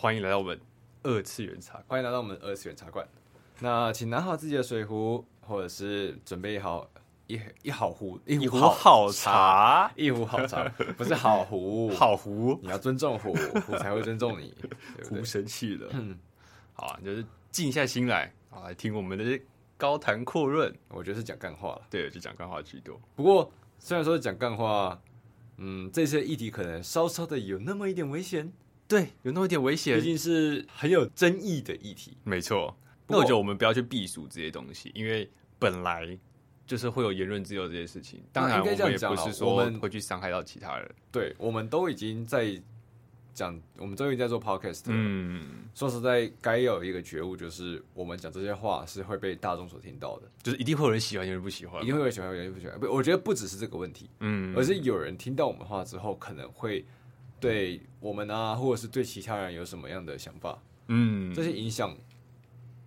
欢迎来到我们二次元茶，欢迎来到我们二次元茶馆。那请拿好自己的水壶，或者是准备好一一好壶一壶好，好茶，一壶好茶，不是好壶，好壶，你要尊重壶，壶才会尊重你。壶生气了，嗯，好啊，就是静下心来，啊来听我们的高谈阔论。我觉得是讲干话了，对，就讲干话居多。不过虽然说是讲干话，嗯，这些议题可能稍稍的有那么一点危险。对，有那么一点危险，毕竟是很有争议的议题。没错，那我觉得我们不要去避暑这些东西，因为本来就是会有言论自由这些事情。当然，我们也不是说我们会去伤害到其他人。对，我们都已经在讲，我们都已经在做 podcast。嗯，说实在，该有一个觉悟，就是我们讲这些话是会被大众所听到的，就是一定会有人喜欢，有人不喜欢，一定会有人喜欢，有人不喜欢。不，我觉得不只是这个问题，嗯，而是有人听到我们话之后，可能会。对我们啊，或者是对其他人有什么样的想法？嗯，这些影响，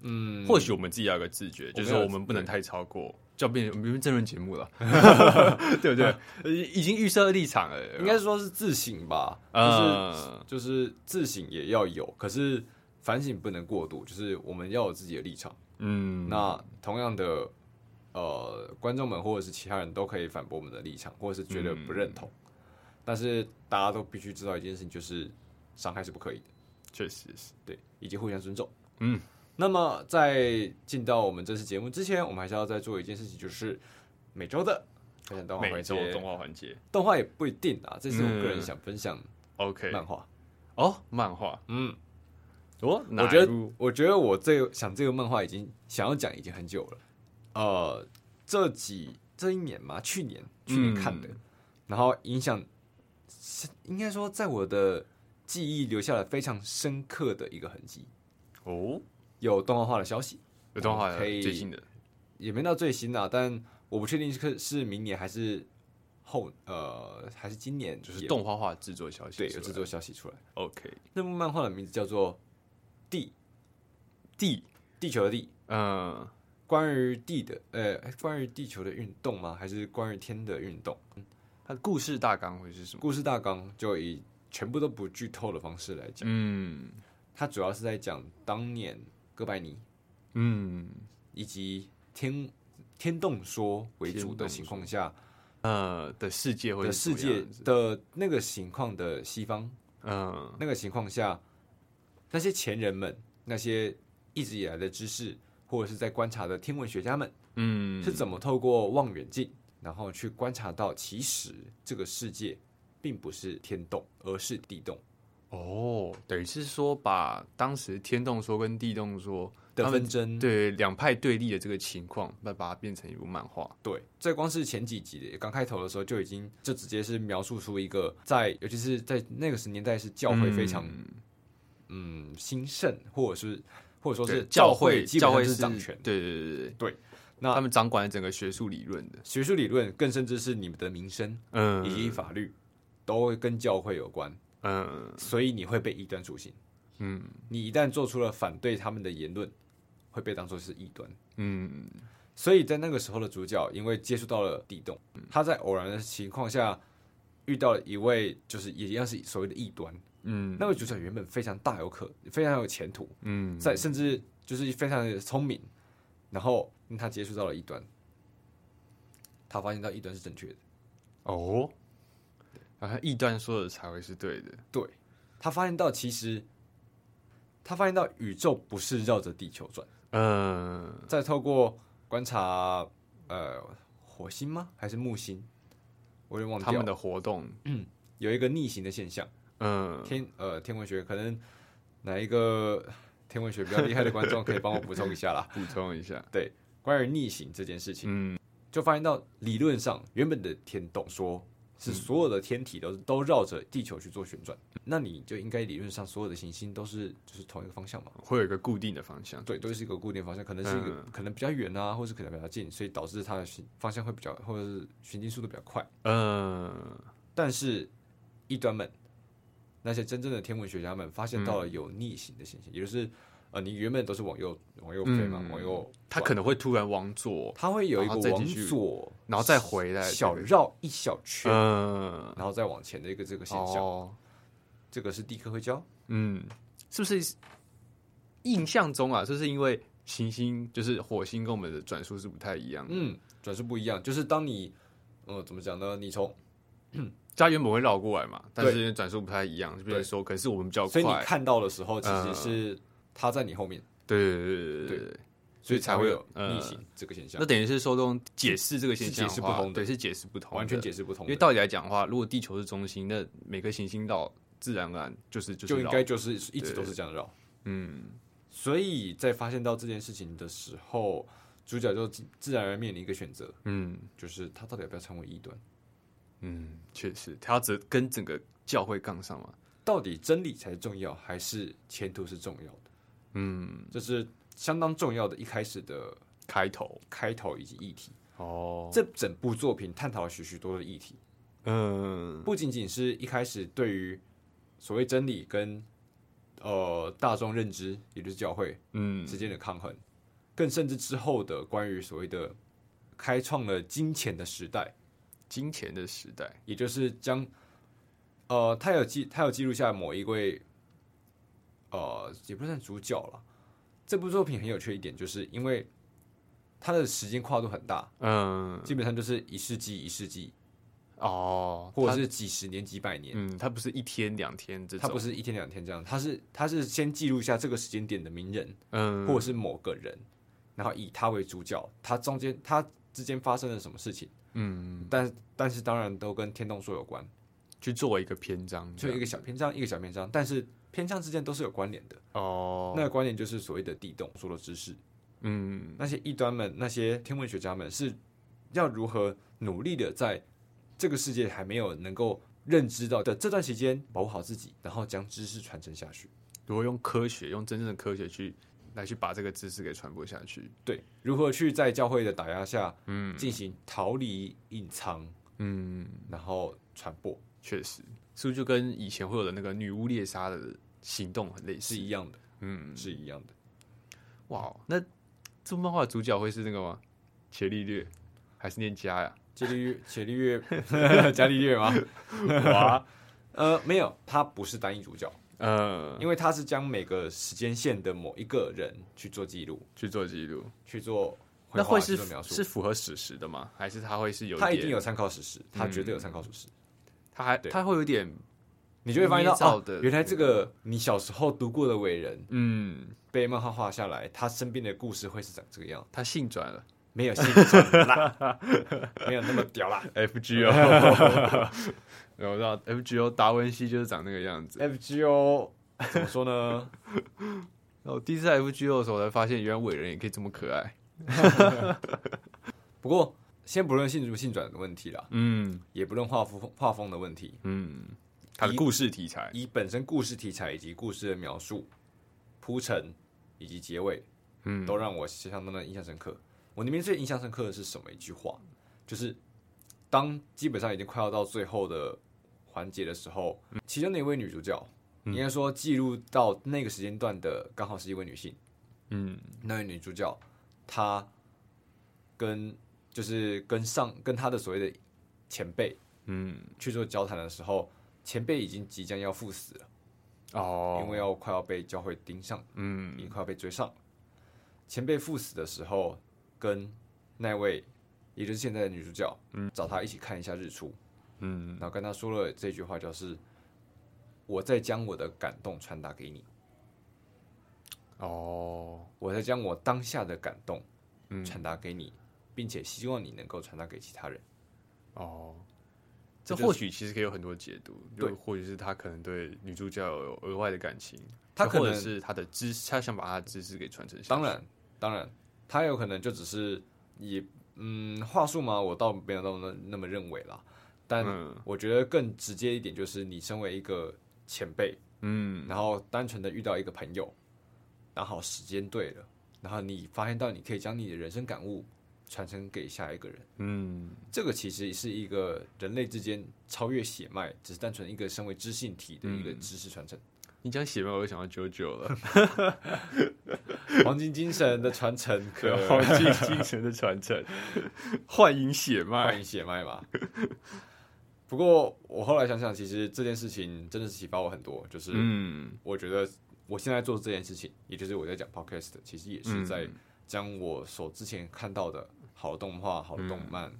嗯，或许我们自己要有个自觉，就是说我们不能太超过，就要变成变成争论节目了，对不对？已经预设立场了，应该说是自省吧，就是就是自省也要有，可是反省不能过度，就是我们要有自己的立场。嗯，那同样的，呃，观众们或者是其他人都可以反驳我们的立场，或者是觉得不认同。但是大家都必须知道一件事情，就是伤害是不可以的，确实是对，以及互相尊重。嗯，那么在进到我们这次节目之前，我们还是要再做一件事情，就是每周的分享动画环节。每周动画环节，动画也不一定啊。这是我个人想分享。OK，漫画哦，漫画。嗯，哦我觉得，我觉得我这想这个漫画已经想要讲已经很久了。呃，这几这一年嘛，去年去年看的，然后影响。应该说，在我的记忆留下了非常深刻的一个痕迹。哦，有动画化的消息，有动画可以最新的，也没到最新啊，但我不确定是是明年还是后呃还是今年，就是动画化制作消息，对，有制作消息出来。OK，那部漫画的名字叫做《地地地球的地》，嗯，关于地的，呃，关于地球的运动吗？还是关于天的运动？它的故事大纲会是什么？故事大纲就以全部都不剧透的方式来讲。嗯，它主要是在讲当年哥白尼，嗯，以及天天动说为主的情况下，呃的世界或者世界的那个情况的西方，嗯，那个情况下，那些前人们，那些一直以来的知识或者是在观察的天文学家们，嗯，是怎么透过望远镜。然后去观察到，其实这个世界并不是天动，而是地动。哦，等于是说，把当时天动说跟地动说的纷争，对两派对立的这个情况，那把它变成一部漫画。对，这光是前几集的刚开头的时候，就已经就直接是描述出一个在，尤其是在那个时年代，是教会非常嗯兴盛，或者是或者说是教会基本上是掌权。对对对对对。对那他们掌管整个学术理论的。学术理论，更甚至是你们的名声，嗯，以及法律，都会跟教会有关，嗯，所以你会被异端属性，嗯，你一旦做出了反对他们的言论，会被当做是异端，嗯，所以在那个时候的主角，因为接触到了地洞，他在偶然的情况下遇到了一位，就是也一样是所谓的异端，嗯，那位主角原本非常大有可，非常有前途，嗯，在甚至就是非常的聪明，然后。他接触到了异端，他发现到异端是正确的。哦，然后异端说的才会是对的。对，他发现到其实，他发现到宇宙不是绕着地球转。嗯，再透过观察，呃，火星吗？还是木星？我有点忘记了。他们的活动，嗯，有一个逆行的现象。嗯，天，呃，天文学可能哪一个天文学比较厉害的观众可以帮我补充一下啦？补充一下，对。关于逆行这件事情，嗯，就发现到理论上原本的天动说是所有的天体都是都绕着地球去做旋转，那你就应该理论上所有的行星都是就是同一个方向嘛，会有一个固定的方向，对，都是一个固定方向，可能是一个可能比较远啊，或是可能比较近，所以导致它的方向会比较或者是行进速度比较快，嗯，但是异端们那些真正的天文学家们发现到了有逆行的现象，也就是。呃，你原本都是往右往右飞嘛，嗯、往右，它可能会突然往左，它会有一个往左，然后再回来，小绕一小圈，嗯，然后再往前的一个这个现象，哦、这个是地科会教，嗯，是不是印象中啊？就是因为行星就是火星跟我们的转速是不太一样，嗯，转速不一样，就是当你呃怎么讲呢？你从 它原本会绕过来嘛，但是转速不太一样，就比如说可是我们比较快，所以你看到的时候其实是它在你后面，对对对对对对。所以才会有逆行这个现象。那等于是说，用解释这个现象，解释不同，对，是解释不同，完全解释不同。因为道理来讲的话，如果地球是中心，那每个行星绕自然而然就是就应该就是一直都是这样绕。嗯，所以在发现到这件事情的时候，主角就自然而然面临一个选择，嗯，就是他到底要不要成为异端？嗯，确实，他只跟跟整个教会杠上嘛？到底真理才是重要，还是前途是重要的？嗯，这是。相当重要的一开始的开头、开头以及议题。哦，这整部作品探讨了许许多多的议题，嗯，不仅仅是一开始对于所谓真理跟呃大众认知，也就是教会嗯。之间的抗衡，更甚至之后的关于所谓的开创了金钱的时代，金钱的时代，也就是将呃他有记他有记录下某一位呃也不算主角了。这部作品很有趣一点，就是因为它的时间跨度很大，嗯，基本上就是一世纪一世纪，哦，或者是几十年几百年，嗯，它不是一天两天这种，它不是一天两天这样，它是它是先记录下这个时间点的名人，嗯，或者是某个人，然后以他为主角，他中间他之间发生了什么事情，嗯，但但是当然都跟天动说有关，去做一个篇章，做一个小篇章，一个小篇章，但是。篇章之间都是有关联的。哦，那个关联就是所谓的地动说的知识，嗯，那些异端们、那些天文学家们是要如何努力的在这个世界还没有能够认知到的这段时间保护好自己，然后将知识传承下去。如何用科学，用真正的科学去来去把这个知识给传播下去？对，如何去在教会的打压下，嗯，进行逃离、隐藏，嗯，然后传播。确实，是不是就跟以前会有的那个女巫猎杀的行动很类似？是一样的，嗯，是一样的。哇，那这部漫画的主角会是那个吗？伽利略还是念伽呀？伽利略，伽利略，伽利略吗？哇，呃，没有，他不是单一主角，嗯，因为他是将每个时间线的某一个人去做记录，去做记录，去做。那会是是符合史实的吗？还是他会是有？他一定有参考史实，他绝对有参考史实。他还他会有点，你就会发现到哦，原来这个你小时候读过的伟人，嗯，被漫画画下来，他身边的故事会是长这个样。他性转了，没有性转啦，没有那么屌啦。F G O，我知道 F G O 达文西就是长那个样子。F G O 怎么说呢？然后第一次在 F G O 的时候，才发现原来伟人也可以这么可爱。不过。先不论性主性转的问题啦，嗯，也不论画风画风的问题，嗯，它的故事题材以，以本身故事题材以及故事的描述、铺陈以及结尾，嗯，都让我相当的印象深刻。我里面最印象深刻的是什么一句话？就是当基本上已经快要到最后的环节的时候，嗯、其中的一位女主角，应该说记录到那个时间段的刚好是一位女性，嗯，那位女主角她跟。就是跟上跟他的所谓的前辈，嗯，去做交谈的时候，前辈已经即将要赴死了，哦，因为要快要被教会盯上，嗯，已经快要被追上。前辈赴死的时候，跟那位也就是现在的女主角，嗯，找他一起看一下日出，嗯，然后跟他说了这句话，就是我在将我的感动传达给你，哦，我在将我当下的感动，传达给你。并且希望你能够传达给其他人。哦，这或许其实可以有很多解读，对，或许是他可能对女主角有额外的感情，他可能是他的知识，他想把他的知识给传承下去。当然，当然，他有可能就只是以嗯话术嘛，我倒没有那么那么认为啦。但我觉得更直接一点就是，你身为一个前辈，嗯，然后单纯的遇到一个朋友，刚好时间对了，然后你发现到你可以将你的人生感悟。传承给下一个人，嗯，这个其实是一个人类之间超越血脉，只是单纯一个身为知性体的一个知识传承。嗯、你讲血脉，我就想到九九了，黄金精神的传承，可 黄金精神的传承，幻影血脉，幻影血脉嘛。不过我后来想想，其实这件事情真的是启发我很多，就是，嗯，我觉得我现在做这件事情，也就是我在讲 podcast，其实也是在将我所之前看到的好动画、好动漫，嗯、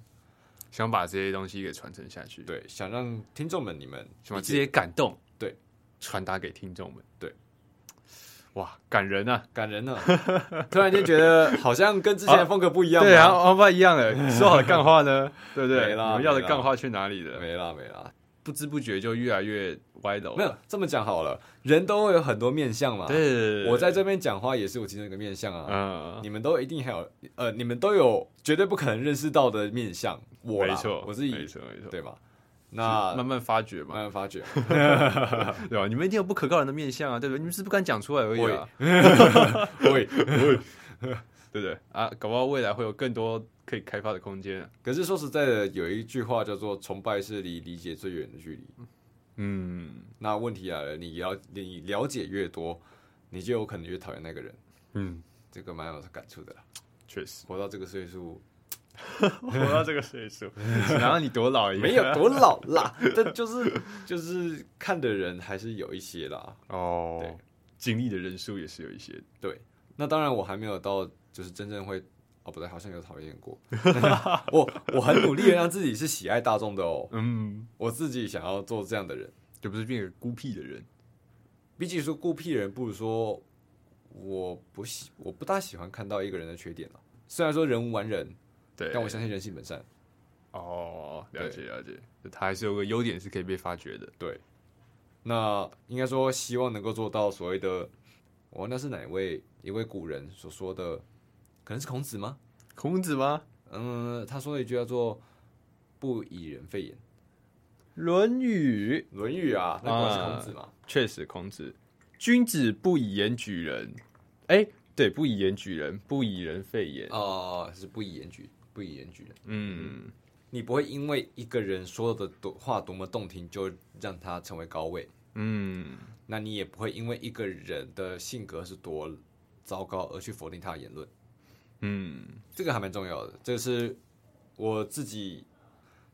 想把这些东西给传承下去。对，想让听众们你们想把这些感动对传达给听众们。对，哇，感人啊，感人啊！突然间觉得好像跟之前的风格不一样，对啊，不一样了。说好的干话呢？对不对？没了，我们要的干话去哪里了？没啦，没啦。不知不觉就越来越歪楼。没有这么讲好了，人都会有很多面相嘛。对，我在这边讲话也是我其中一个面相啊。嗯，你们都一定还有呃，你们都有绝对不可能认识到的面相。我没错，我自己没错没错，对吧？那慢慢发掘嘛，慢慢发掘，对吧？你们一定有不可告人的面相啊，对不对？你们是不敢讲出来而已啊。会会，对不对啊？搞不好未来会有更多。可以开发的空间。可是说实在的，有一句话叫做“崇拜是离理解最远的距离”。嗯，那问题来了，你了你了解越多，你就有可能越讨厌那个人。嗯，这个蛮有感触的。确实，活到这个岁数，活到这个岁数，然后你多老也没有多老啦，但就是就是看的人还是有一些啦。哦，对，经历的人数也是有一些。对，那当然我还没有到，就是真正会。哦，不对，好像有讨厌过。我我很努力的让自己是喜爱大众的哦。嗯，我自己想要做这样的人，就不是变个孤僻的人。比起说孤僻的人，不如说我不喜，我不大喜欢看到一个人的缺点了。虽然说人无完人，对，但我相信人性本善。哦，了解了解，他还是有个优点是可以被发掘的。对，那应该说希望能够做到所谓的，哦，那是哪位一位古人所说的？可能是孔子吗？孔子吗？嗯，他说了一句叫做“不以人废言”。《论语》，《论语》啊，那不是孔子吗？确实，孔子。君子不以言举人。哎，对，不以言举人，不以人废言。哦，是不以言举，不以言举人。嗯，你不会因为一个人说的多话多么动听，就让他成为高位。嗯，那你也不会因为一个人的性格是多糟糕而去否定他的言论。嗯，这个还蛮重要的。这个是我自己，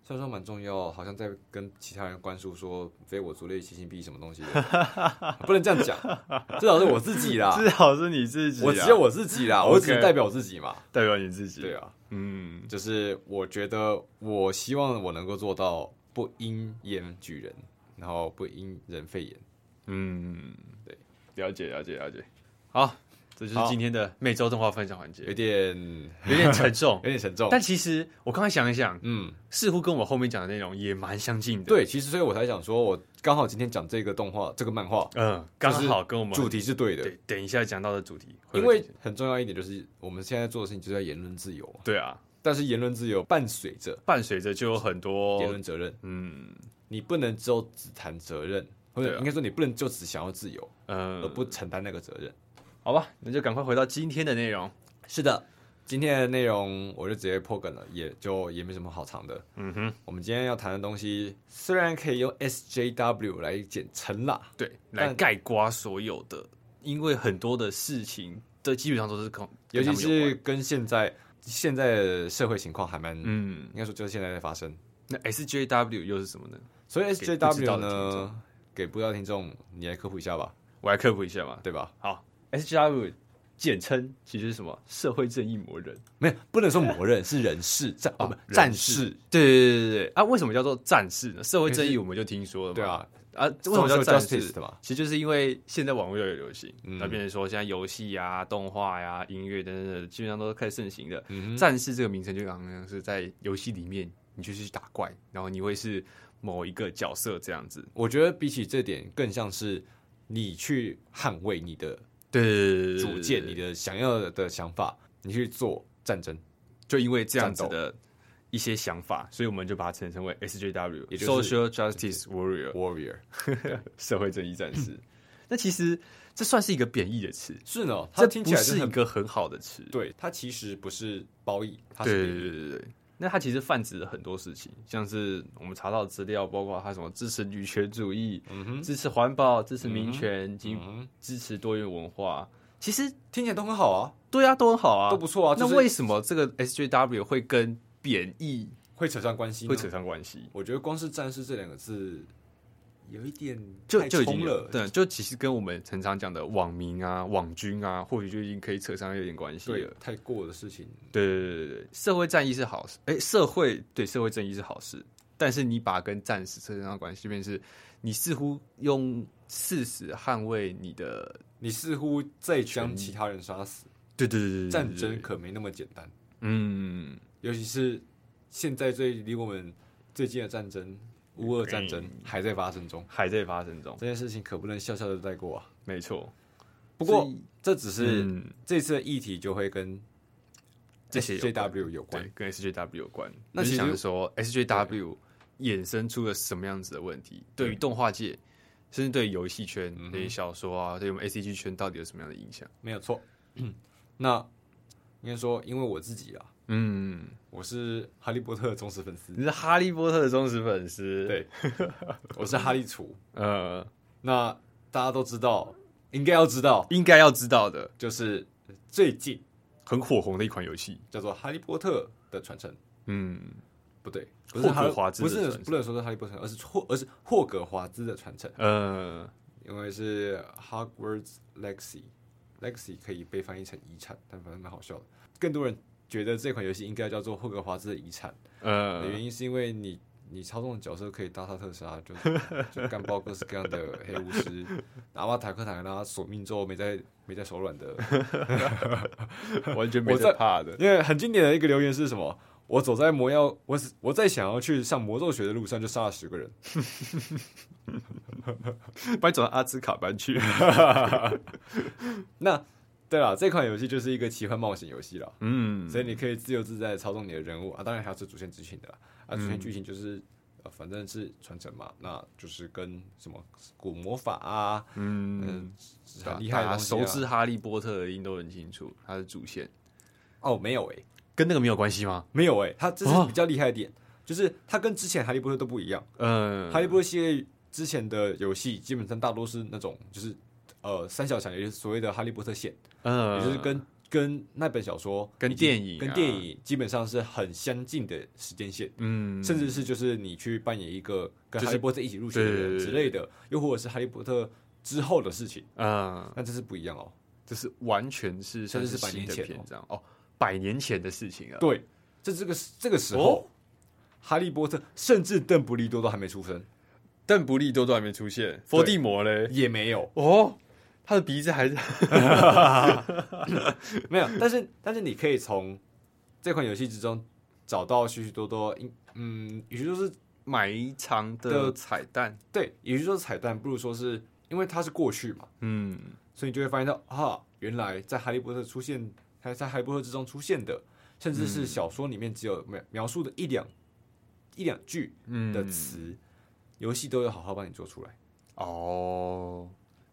虽然说蛮重要，好像在跟其他人灌输说“非我族类，其心必异”什么东西的，不能这样讲。至少是我自己啦，至少是你自己，我只有我自己啦，我只代表我自己嘛，代表你自己。对啊，嗯，就是我觉得，我希望我能够做到不因言举人，然后不因人废言。嗯，对，了解，了解，了解。好。这就是今天的每周动画分享环节，有点 有点沉重，有点沉重。但其实我刚才想一想，嗯，似乎跟我后面讲的内容也蛮相近的。对，其实所以我才想说，我刚好今天讲这个动画，这个漫画，嗯，刚好跟我们主题是对的。对，等一下讲到的主题，因为很重要一点就是我们现在做的事情就叫言论自由。对啊，但是言论自由伴随着伴随着就有很多言论责任。嗯，你不能就只谈责任，或者应该说你不能就只想要自由，嗯，而不承担那个责任。好吧，那就赶快回到今天的内容。是的，今天的内容我就直接破梗了，也就也没什么好藏的。嗯哼，我们今天要谈的东西虽然可以用 SJW 来简称啦，对，来盖刮所有的，因为很多的事情的基本上都是跟，尤其是跟现在现在的社会情况还蛮，嗯，应该说就是现在在发生。那 SJW 又是什么呢？所以 SJW 呢，给不知道听众，你来科普一下吧，我来科普一下嘛，对吧？好。SJW 简称其实是什么？社会正义魔人？没有，不能说魔人，是人士战 哦，战士。对对对对对啊！为什么叫做战士呢？社会正义我们就听说了嘛。对啊啊！为什么叫战士的嘛？其实就是因为现在网络越来越流行，那变成说现在游戏呀、动画呀、音乐等等，基本上都是开始盛行的。战士这个名称就好像是在游戏里面，你就去打怪，然后你会是某一个角色这样子。我觉得比起这点，更像是你去捍卫你的。对，主见你的想要的想法，你去做战争，就因为这样子的一些想法，所以我们就把它称称为 SJW，也就是 Social Justice Warrior，Warrior，社会正义战士。那其实这算是一个贬义的词，是呢，它听起来是一个很好的词，对，它其实不是褒义，它是对对对对对。那它其实泛指了很多事情，像是我们查到的资料，包括它什么支持女权主义、嗯、哼支持环保、支持民权及支持多元文化，其实听起来都很好啊。对啊，都很好啊，都不错啊。就是、那为什么这个 SJW 会跟贬义会扯上关系？会扯上关系？我觉得光是“战士”这两个字有一点就就已经了，对，就其实跟我们常常讲的网民啊、网军啊，或许就已经可以扯上有点关系了。太过的事情，对对对对对，社会战役是好事，哎，社会对社会正义是好事，但是你把跟战士扯上关系，便是你似乎用事实捍卫你的，你似乎在将其他人杀死。对对对对，战争可没那么简单。嗯，尤其是现在最离我们最近的战争。乌俄战争还在发生中，还在发生中，这件事情可不能笑笑的带过啊！没错，不过这只是、嗯、这次的议题就会跟这些 SJW 有关，跟 SJW 有关。那其实想说 SJW 衍生出了什么样子的问题？对于动画界，甚至对于游戏圈、对于小说啊，对于我们 ACG 圈，到底有什么样的影响？没有错。那应该说，因为我自己啊。嗯，我是哈利波特的忠实粉丝。你是哈利波特的忠实粉丝？对，我是哈利厨。呃，那大家都知道，应该要知道，应该要知道的，就是最近很火红的一款游戏，叫做《哈利波特的传承》。嗯，不对，不是霍格华兹，不是不能说是哈利波特，而是霍，而是霍格华兹的传承。呃，因为是 Hogwarts Legacy，Legacy 可以被翻译成遗产，但反正蛮好笑的。更多人。觉得这款游戏应该叫做霍格华兹的遗产，呃，原因是因为你你操纵的角色可以大杀特杀，就 就干爆各式各样的黑巫师，阿瓦塔克塔让他索命咒没在没在手软的，完全没在怕的。因为很经典的一个留言是什么？我走在魔药，我我在想要去上魔咒学的路上就杀了十个人，把你走到阿兹卡班去，那。对了，这款游戏就是一个奇幻冒险游戏了，嗯，所以你可以自由自在的操纵你的人物啊，当然还有是主线剧情的，啊，主线剧情就是、嗯呃、反正是传承嘛，那就是跟什么古魔法啊，嗯，嗯很厉害的、啊，熟知哈利波特的人都很清楚，它的主线。哦，没有诶、欸，跟那个没有关系吗？没有诶、欸，它这是比较厉害的点，哦、就是它跟之前哈利波特都不一样，嗯，哈利波特系列之前的游戏基本上大多是那种就是。呃，三小强也就是所谓的《哈利波特》线，嗯，也就是跟跟那本小说、跟电影、跟电影基本上是很相近的时间线，嗯，甚至是就是你去扮演一个跟哈利波特一起入学的人之类的，又或者是哈利波特之后的事情，嗯，但这是不一样哦，这是完全是甚至是百年前这样哦，百年前的事情啊，对，这这个这个时候，哈利波特甚至邓布利多都还没出生，邓布利多都还没出现，伏地魔嘞。也没有。哦。他的鼻子还是 没有，但是但是你可以从这款游戏之中找到许许多多，嗯，与其说是埋藏的彩蛋，对，与其说是彩蛋，不如说是因为它是过去嘛，嗯，所以你就会发现到啊，原来在哈利波特出现，还在哈利波特之中出现的，甚至是小说里面只有描描述的一两一两句的词，游戏都有好好帮你做出来。哦。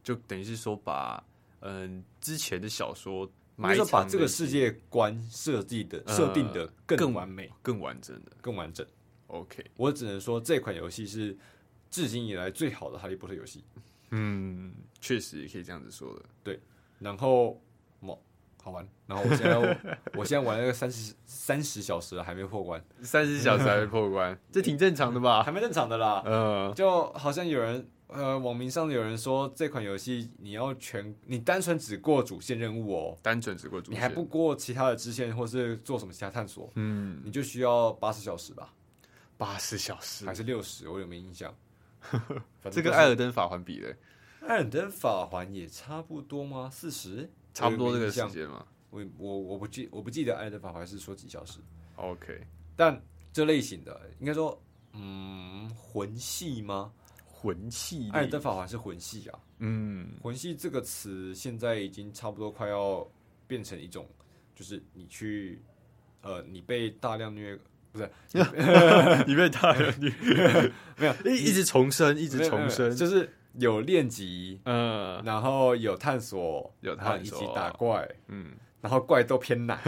就等于是说把，嗯，之前的小说，埋说把这个世界观设计的设定的更完美、更完整的、更完整。OK，我只能说这款游戏是至今以来最好的哈利波特游戏。嗯，确实也可以这样子说的。对，然后好玩。然后我现在 我现在玩了个三十三十小时了，还没破关。三十小时还没破关，这挺正常的吧？还没正常的啦。嗯，就好像有人。呃，网民上有人说这款游戏你要全，你单纯只过主线任务哦，单纯只过主线，你还不过其他的支线或是做什么其他探索，嗯，你就需要八十小时吧？八十小时还是六十？我有没有印象？这跟艾尔登法环比的，艾尔登法环也差不多吗？四十，差不多这个时间吗？我我我不记我不记得艾尔登法环是说几小时？OK，但这类型的应该说，嗯，魂系吗？魂系，艾尔登法环是魂系啊。嗯，魂系这个词现在已经差不多快要变成一种，就是你去，呃，你被大量虐，不是，你被大量虐，没有，一一直重生，一直重生，就是有练级，嗯，然后有探索，有探索，打怪，嗯，然后怪都偏难，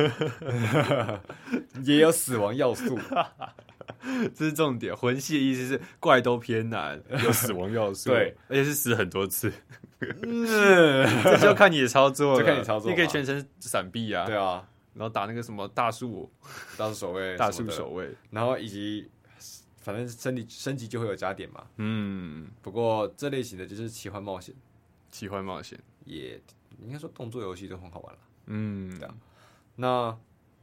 也有死亡要素。这是重点，魂系的意思是怪都偏难，有死亡要素，对，而且是死很多次。嗯，这就看你的操作了，就看你操作，你可以全程闪避啊，对啊，然后打那个什么大树，大树守卫，大树守卫，然后以及反正升级升级就会有加点嘛。嗯，不过这类型的就是奇幻冒险，奇幻冒险也应该说动作游戏都很好玩了。嗯，对啊。那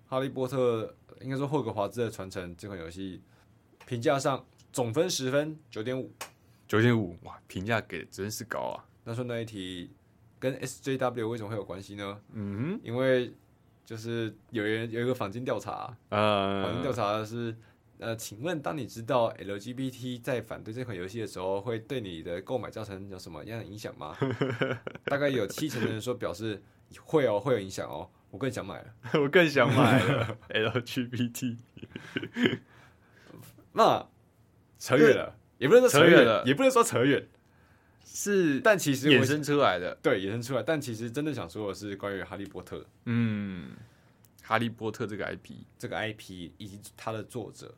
哈利波特应该说霍格华兹的传承这款游戏评价上总分十分，九点五，九点五哇，评价给的真是高啊。那说那一题，跟 SJW 为什么会有关系呢？嗯哼，因为就是有人有一个坊间调查，呃，坊间调查是，呃，请问当你知道 LGBT 在反对这款游戏的时候，会对你的购买造成有什么样的影响吗？大概有七成的人说表示会哦，会有影响哦。我更想买了，我更想买了 LGBT。那扯远了，也不能说扯远了，也不能说扯远，是，但其实衍生出来的，对，衍生出来。但其实真的想说的是关于哈利波特，嗯，哈利波特这个 IP，这个 IP 以及它的作者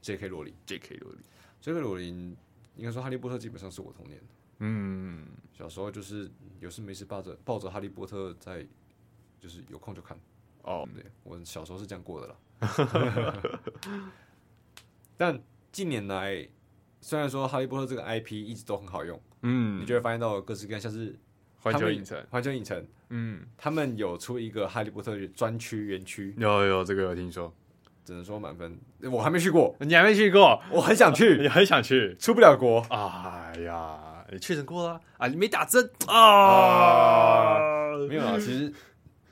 J.K. 罗琳，J.K. 罗琳，J.K. 罗琳，应该说哈利波特基本上是我童年，嗯，小时候就是有事没事抱着抱着哈利波特在。就是有空就看哦，对，我小时候是这样过的了。但近年来，虽然说哈利波特这个 IP 一直都很好用，嗯，你就会发现到各式各样，像是环球影城，环球影城，嗯，他们有出一个哈利波特专区园区，有有这个有听说，只能说满分，我还没去过，你还没去过，我很想去，你很想去，出不了国，哎呀，你确诊过了？啊？你没打针？啊？没有啊，其实。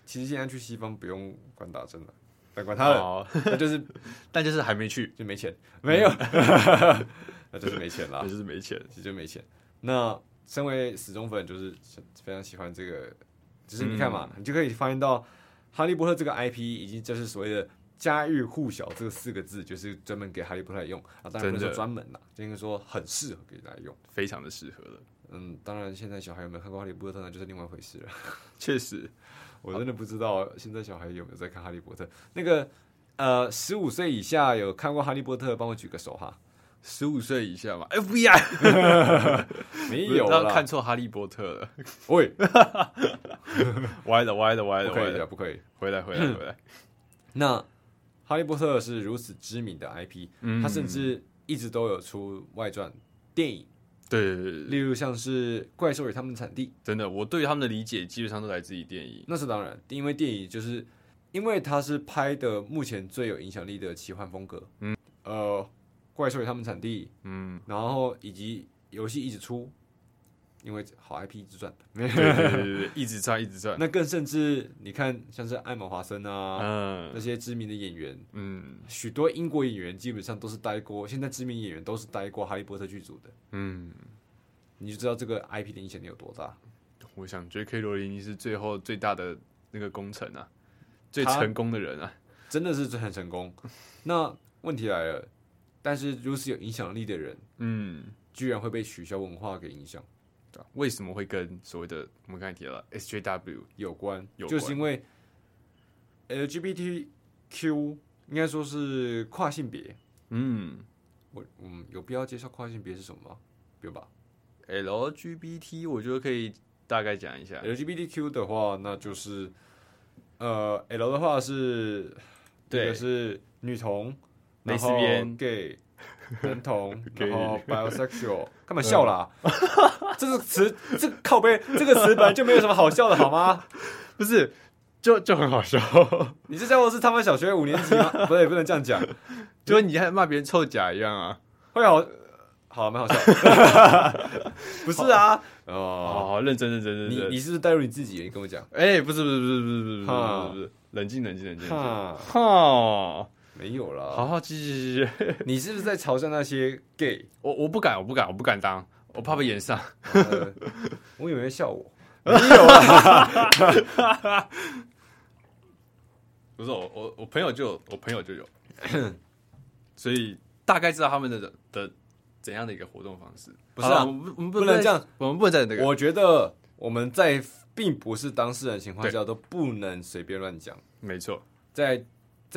其实现在去西方不用管打针了，但管他了，那就是，但就是还没去就没钱，没有，那就是没钱了，就是没钱，其实就没钱。那身为死忠粉，就是非常喜欢这个，就是你看嘛，你就可以发现到哈利波特这个 IP 已经就是所谓的家喻户晓这四个字，就是专门给哈利波特用。啊，当然不是说专门啦，就应该说很适合给大家用，非常的适合了。嗯，当然现在小孩有没有看过哈利波特呢，就是另外一回事了。确实。我真的不知道现在小孩有没有在看《哈利波特》。那个，呃，十五岁以下有看过《哈利波特》，帮我举个手哈。十五岁以下嘛？FBI 没有啦，看错《哈利波特》了。喂，歪的，歪的，歪的，不可以的，不可以。回来，回来，回来。那《哈利波特》是如此知名的 IP，它甚至一直都有出外传电影。对，例如像是怪兽与他们的产地，真的，我对他们的理解基本上都来自于电影。那是当然，因为电影就是因为它是拍的目前最有影响力的奇幻风格。嗯，呃，怪兽与他们产地，嗯，然后以及游戏一直出。因为好 IP 一直赚，对对对 对，一直赚一直赚。那更甚至，你看像是艾玛华森啊，嗯，那些知名的演员，嗯，许多英国演员基本上都是待过，现在知名演员都是待过哈利波特剧组的，嗯，你就知道这个 IP 的影响力有多大。我想，J.K. 罗琳是最后最大的那个功臣啊，最成功的人啊，真的是很成功。那问题来了，但是如此有影响力的人，嗯，居然会被取消文化给影响。为什么会跟所谓的我们刚才提到 SJW 有关？有关，就是因为 LGBTQ 应该说是跨性别。嗯，我嗯有必要介绍跨性别是什么吗？不用吧？LGBT 我觉得可以大概讲一下。LGBTQ 的话，那就是呃 L 的话是对，是女同，蕾丝边 gay。男同，然后 bisexual，干嘛笑啦？这个词，这个靠背，这个词本来就没有什么好笑的，好吗？不是，就就很好笑。你这家伙是他们小学五年级吗？不对，不能这样讲，就跟你还骂别人臭甲一样啊！会好，好，蛮好笑。不是啊，哦，好好，认真，认真，认真。你你是不是带入你自己？你跟我讲。哎，不是，不是，不是，不是，不是，不是，冷静，冷静，冷静。哈。没有了，好好继续继续。你是不是在嘲笑那些 gay？我我不敢，我不敢，我不敢当，我怕被炎上。我以为笑我，没有啊。不是我我我朋友就有，我朋友就有，所以大概知道他们的的怎样的一个活动方式。不是啊，我们我们不能这样，我们不能在那个。我觉得我们在并不是当事人的情况下都不能随便乱讲。没错，在。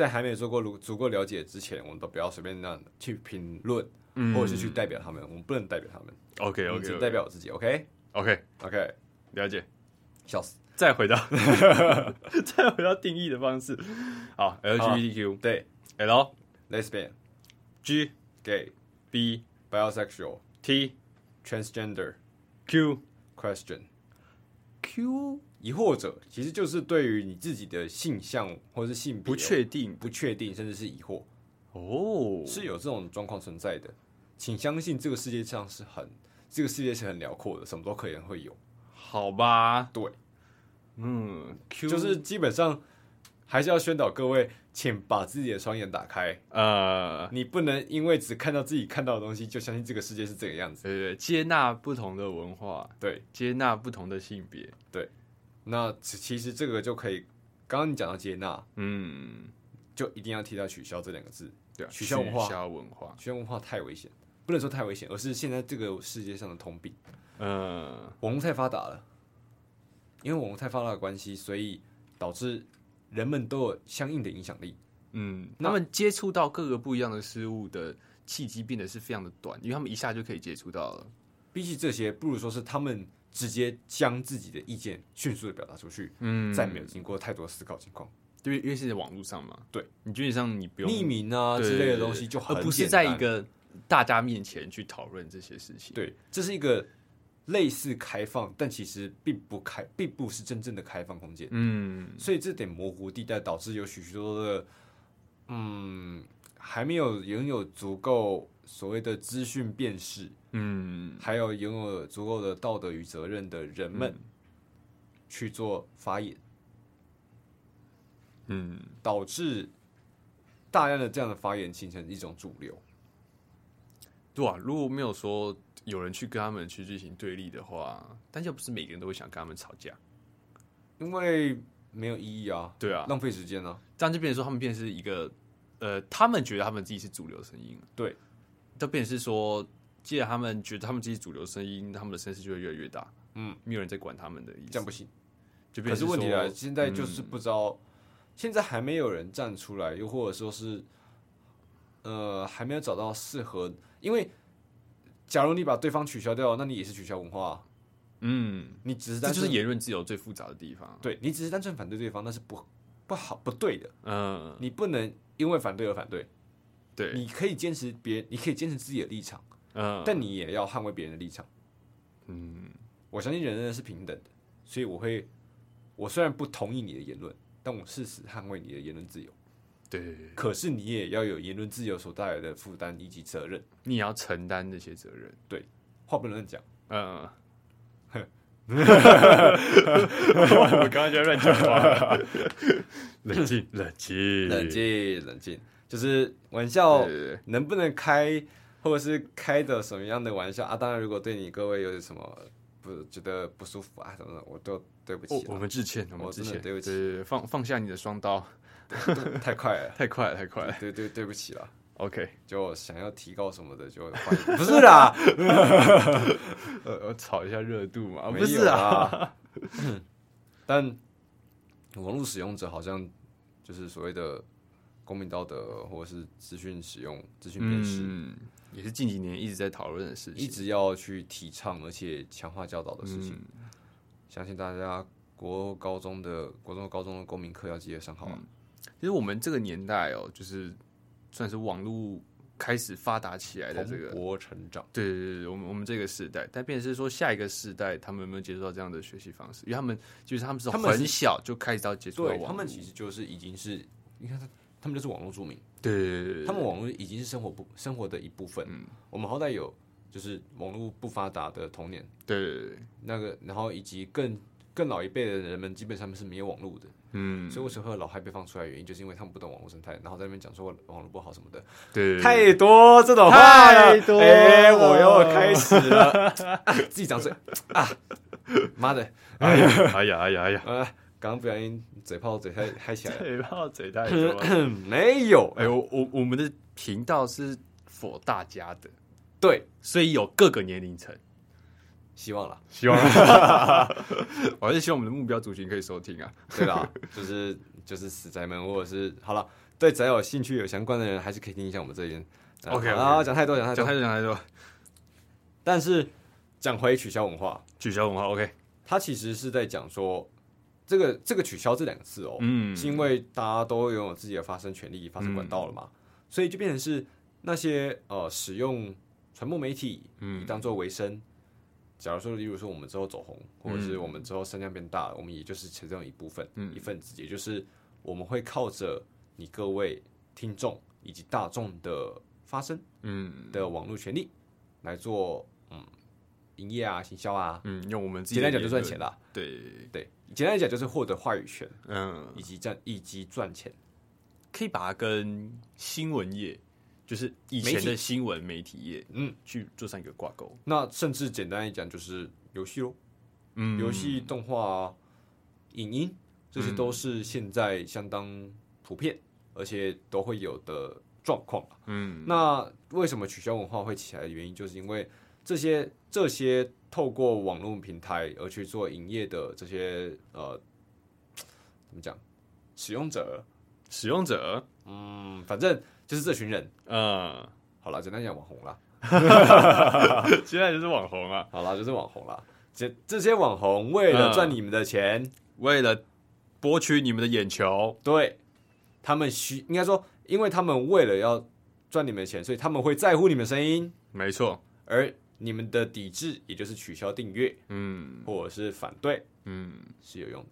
在还没有做过足足够了解之前，我们都不要随便那样去评论，嗯、或者是去代表他们。我们不能代表他们。OK OK，只代表我自己。OK OK OK，了解。笑死！再回到 再回到定义的方式。好，LGBTQ、哦、对。L Lesbian G gay B bisexual T transgender Q question Q 疑惑者，其实就是对于你自己的性向或是性别不确定、不确定，甚至是疑惑哦，是有这种状况存在的。请相信这个世界上是很，这个世界是很辽阔的，什么都可能会有。好吧，对，嗯就是基本上还是要宣导各位，请把自己的双眼打开。呃，你不能因为只看到自己看到的东西，就相信这个世界是这个样子。对对，接纳不同的文化，对，接纳不同的性别，对。那其实这个就可以，刚刚你讲到接纳，嗯，就一定要提到取消这两个字。对，取消文化，取消文化，取消文化太危险。不能说太危险，而是现在这个世界上的通病。嗯，网络太发达了，因为网络太发达的关系，所以导致人们都有相应的影响力。嗯，他们接触到各个不一样的事物的契机变得是非常的短，因为他们一下就可以接触到了。比起这些，不如说是他们直接将自己的意见迅速的表达出去。嗯，再没有经过太多思考情况。对，因为是在网络上嘛。对，你基本上你不用匿名啊之类的东西，就很而不是在一个。大家面前去讨论这些事情，对，这是一个类似开放，但其实并不开，并不是真正的开放空间。嗯，所以这点模糊地带导致有许许多多的，嗯，还没有拥有足够所谓的资讯辨识，嗯，还有拥有足够的道德与责任的人们去做发言，嗯，导致大量的这样的发言形成一种主流。对啊，如果没有说有人去跟他们去进行对立的话，但又不是每个人都会想跟他们吵架，因为没有意义啊。对啊，浪费时间啊。这样就变成说他们变成是一个，呃，他们觉得他们自己是主流声音。对，就变是说，既然他们觉得他们自己主流声音，他们的声势就会越来越大。嗯，没有人在管他们的意思，这样不行。就可是问题来，现在就是不知道，嗯、现在还没有人站出来，又或者说是，呃，还没有找到适合。因为，假如你把对方取消掉，那你也是取消文化。嗯，你只是单就是言论自由最复杂的地方。对，你只是单纯反对对方，那是不不好不对的。嗯，你不能因为反对而反对。对，你可以坚持别，你可以坚持自己的立场。嗯，但你也要捍卫别人的立场。嗯，我相信人人是平等的，所以我会，我虽然不同意你的言论，但我誓死捍卫你的言论自由。对，可是你也要有言论自由所带来的负担以及责任，你也要承担这些责任。对，话不能乱讲。嗯，我刚刚就乱讲话。冷静，冷静，冷静，冷静。就是玩笑能不能开，或者是开的什么样的玩笑啊？当然，如果对你各位有什么不觉得不舒服啊什么的，我都对不起。我们致歉，我们致歉，对不起。放放下你的双刀。太快了，太快了，太快了！对对对不起了。OK，就想要提高什么的，就 不是啦。呃，我炒一下热度嘛，不是啊。但网络使用者好像就是所谓的公民道德，或者是资讯使用、资讯辨识，也是近几年一直在讨论的事情，一直要去提倡而且强化教导的事情。相信大家国高中的国中、高中的公民课要记得上好。其实我们这个年代哦，就是算是网络开始发达起来的这个国成长。对对对，我们我们这个时代，但变成是说下一个时代，他们有没有接触到这样的学习方式？因为他们就是他们是很小就开始到接触到网络，他们其实就是已经是你看他，他们就是网络住民。对对对对，他们网络已经是生活不生活的一部分。嗯，我们好歹有就是网络不发达的童年。对对对，那个然后以及更更老一辈的人们，基本上是没有网络的。嗯，所以为什么老害被放出来？原因就是因为他们不懂网络生态，然后在那边讲说网络不好什么的。对，太多这种话太多。哎，我又开始了，自己长嘴啊！妈的！哎呀，哎呀，哎呀，哎呀！啊，刚刚不小心嘴炮嘴太嗨起来了，嘴炮嘴太多。没有，哎，我我我们的频道是 for 大家的，对，所以有各个年龄层。希望了，希望了，我还是希望我们的目标族群可以收听啊。对啦，就是就是死宅们，或者是好了，对宅有兴趣、有相关的人，还是可以听一下我们这边。OK 啊，讲太多，讲太多，讲太多，讲太多。但是讲回取消文化，取消文化，OK，他其实是在讲说，这个这个取消这两个字哦，嗯，是因为大家都拥有自己的发声权利、发声管道了嘛，嗯、所以就变成是那些呃使用传播媒体嗯。当做维生，假如说例如说我们之后走红，或者是我们之后声量变大了，我们也就是其中一部分一份子，也就是我们会靠着你各位听众以及大众的发声嗯。的网络权利来做嗯营业啊行销啊嗯用我们自己简单讲就赚钱了，对。对，简单讲就是获得话语权嗯。以及赚以及赚钱。可以把它跟新闻业，就是以前的新闻媒体业，嗯，去做上一个挂钩。那甚至简单一讲，就是游戏喽，嗯，游戏、动画、影音，这些都是现在相当普遍，而且都会有的状况。嗯，那为什么取消文化会起来的原因，就是因为这些这些透过网络平台而去做营业的这些呃，怎么讲，使用者。使用者，嗯，反正就是这群人，嗯，好了，简单讲网红了，现在就是网红了，好了，就是网红了。这这些网红为了赚你们的钱，嗯、为了博取你们的眼球，对，他们需应该说，因为他们为了要赚你们的钱，所以他们会在乎你们的声音，没错。而你们的抵制，也就是取消订阅，嗯，或者是反对，嗯，是有用的，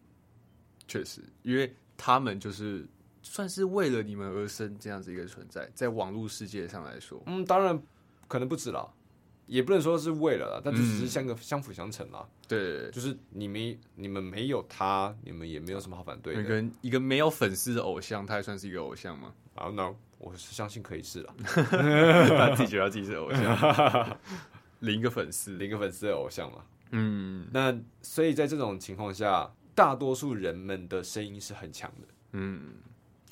确实，因为他们就是。算是为了你们而生这样子一个存在，在网络世界上来说，嗯，当然可能不止了，也不能说是为了啦，但就只是像个相辅相成啦。对，就是你们你们没有他，你们也没有什么好反对的。跟一个没有粉丝的偶像，他还算是一个偶像吗？啊，no，我是相信可以是了。他自己觉得自己是偶像，零个粉丝，零个粉丝的偶像嘛。嗯，那所以在这种情况下，大多数人们的声音是很强的。嗯。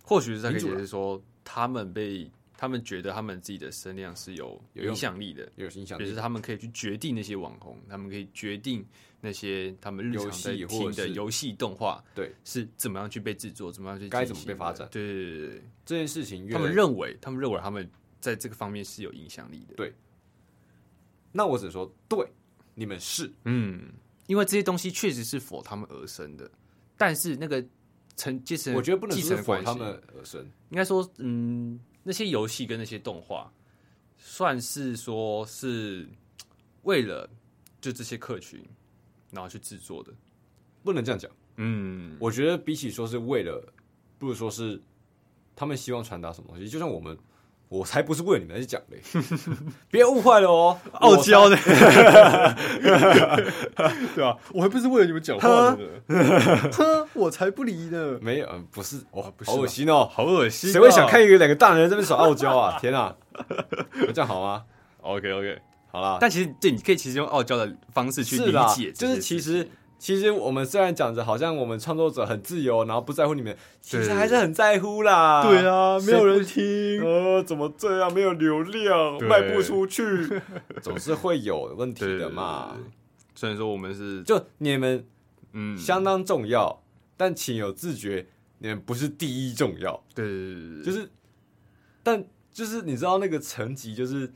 或许是在可以解释说，他们被他们觉得他们自己的声量是有有影响力的，有影响力，就是他们可以去决定那些网红，他们可以决定那些他们日常在听的游戏动画，对，是怎么样去被制作，怎么样去该怎么被发展，对对对对，这件事情，他们认为，他们认为他们在这个方面是有影响力的，对。那我只能说，对，你们是，嗯，因为这些东西确实是 for 他们而生的，但是那个。成继承，我觉得不能是否他们而生，应该说，嗯，那些游戏跟那些动画，算是说是为了就这些客群，然后去制作的，不能这样讲。嗯，我觉得比起说是为了，不如说是他们希望传达什么东西，就像我们。我才不是为了你们来讲的，别误会了哦，傲娇的，对吧？我还不是为了你们讲话的，哼，我才不理呢。没有，不是，哦，不是，好恶心哦，好恶心，谁会想看一个两个大男人在那边耍傲娇啊？天啊，这样好吗？OK OK，好啦。但其实，对，你可以其实用傲娇的方式去理解，就是其实。其实我们虽然讲着好像我们创作者很自由，然后不在乎你们，其实还是很在乎啦。对啊，没有人听，呃，怎么这样？没有流量，卖不出去，总是会有问题的嘛。虽然说我们是，就你们，嗯，相当重要，但请有自觉，你们不是第一重要。对对对，就是，但就是你知道那个层级，就是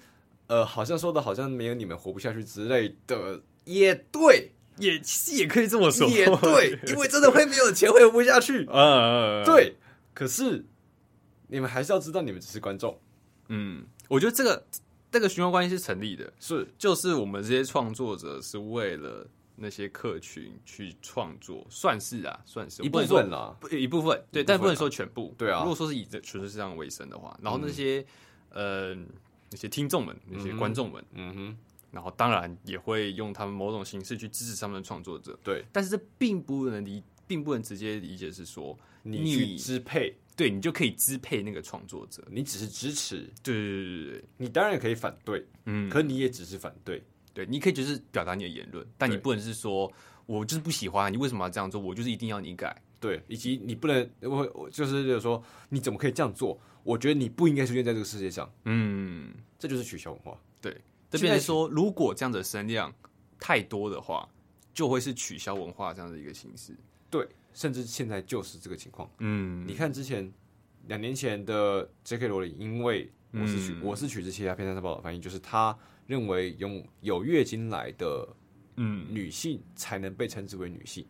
呃，好像说的好像没有你们活不下去之类的，也对。也其实也可以这么说，也对，因为真的会没有钱，会活不下去。嗯，对。可是你们还是要知道，你们只是观众。嗯，我觉得这个这个循环关系是成立的，是就是我们这些创作者是为了那些客群去创作，算是啊，算是一部分啦，一部分对，但不能说全部。对啊，如果说是以这纯粹是这样为生的话，然后那些呃那些听众们、那些观众们，嗯哼。然后当然也会用他们某种形式去支持他们的创作者，对。但是这并不能理，并不能直接理解是说你，去支配，对你就可以支配那个创作者，你只是支持，对对对对对，你当然也可以反对，嗯，可你也只是反对，对，你可以就是表达你的言论，但你不能是说我就是不喜欢你为什么要这样做，我就是一定要你改，对，以及你不能我我就是就是说你怎么可以这样做？我觉得你不应该出现在这个世界上，嗯，这就是取消文化，对。这边是说，如果这样的声量太多的话，就会是取消文化这样的一个形式。对，甚至现在就是这个情况。嗯，你看之前两年前的 J.K. 罗琳，因为我是取、嗯、我是取自其他片段的报道翻译，就是他认为用有月经来的嗯女性才能被称之为女性。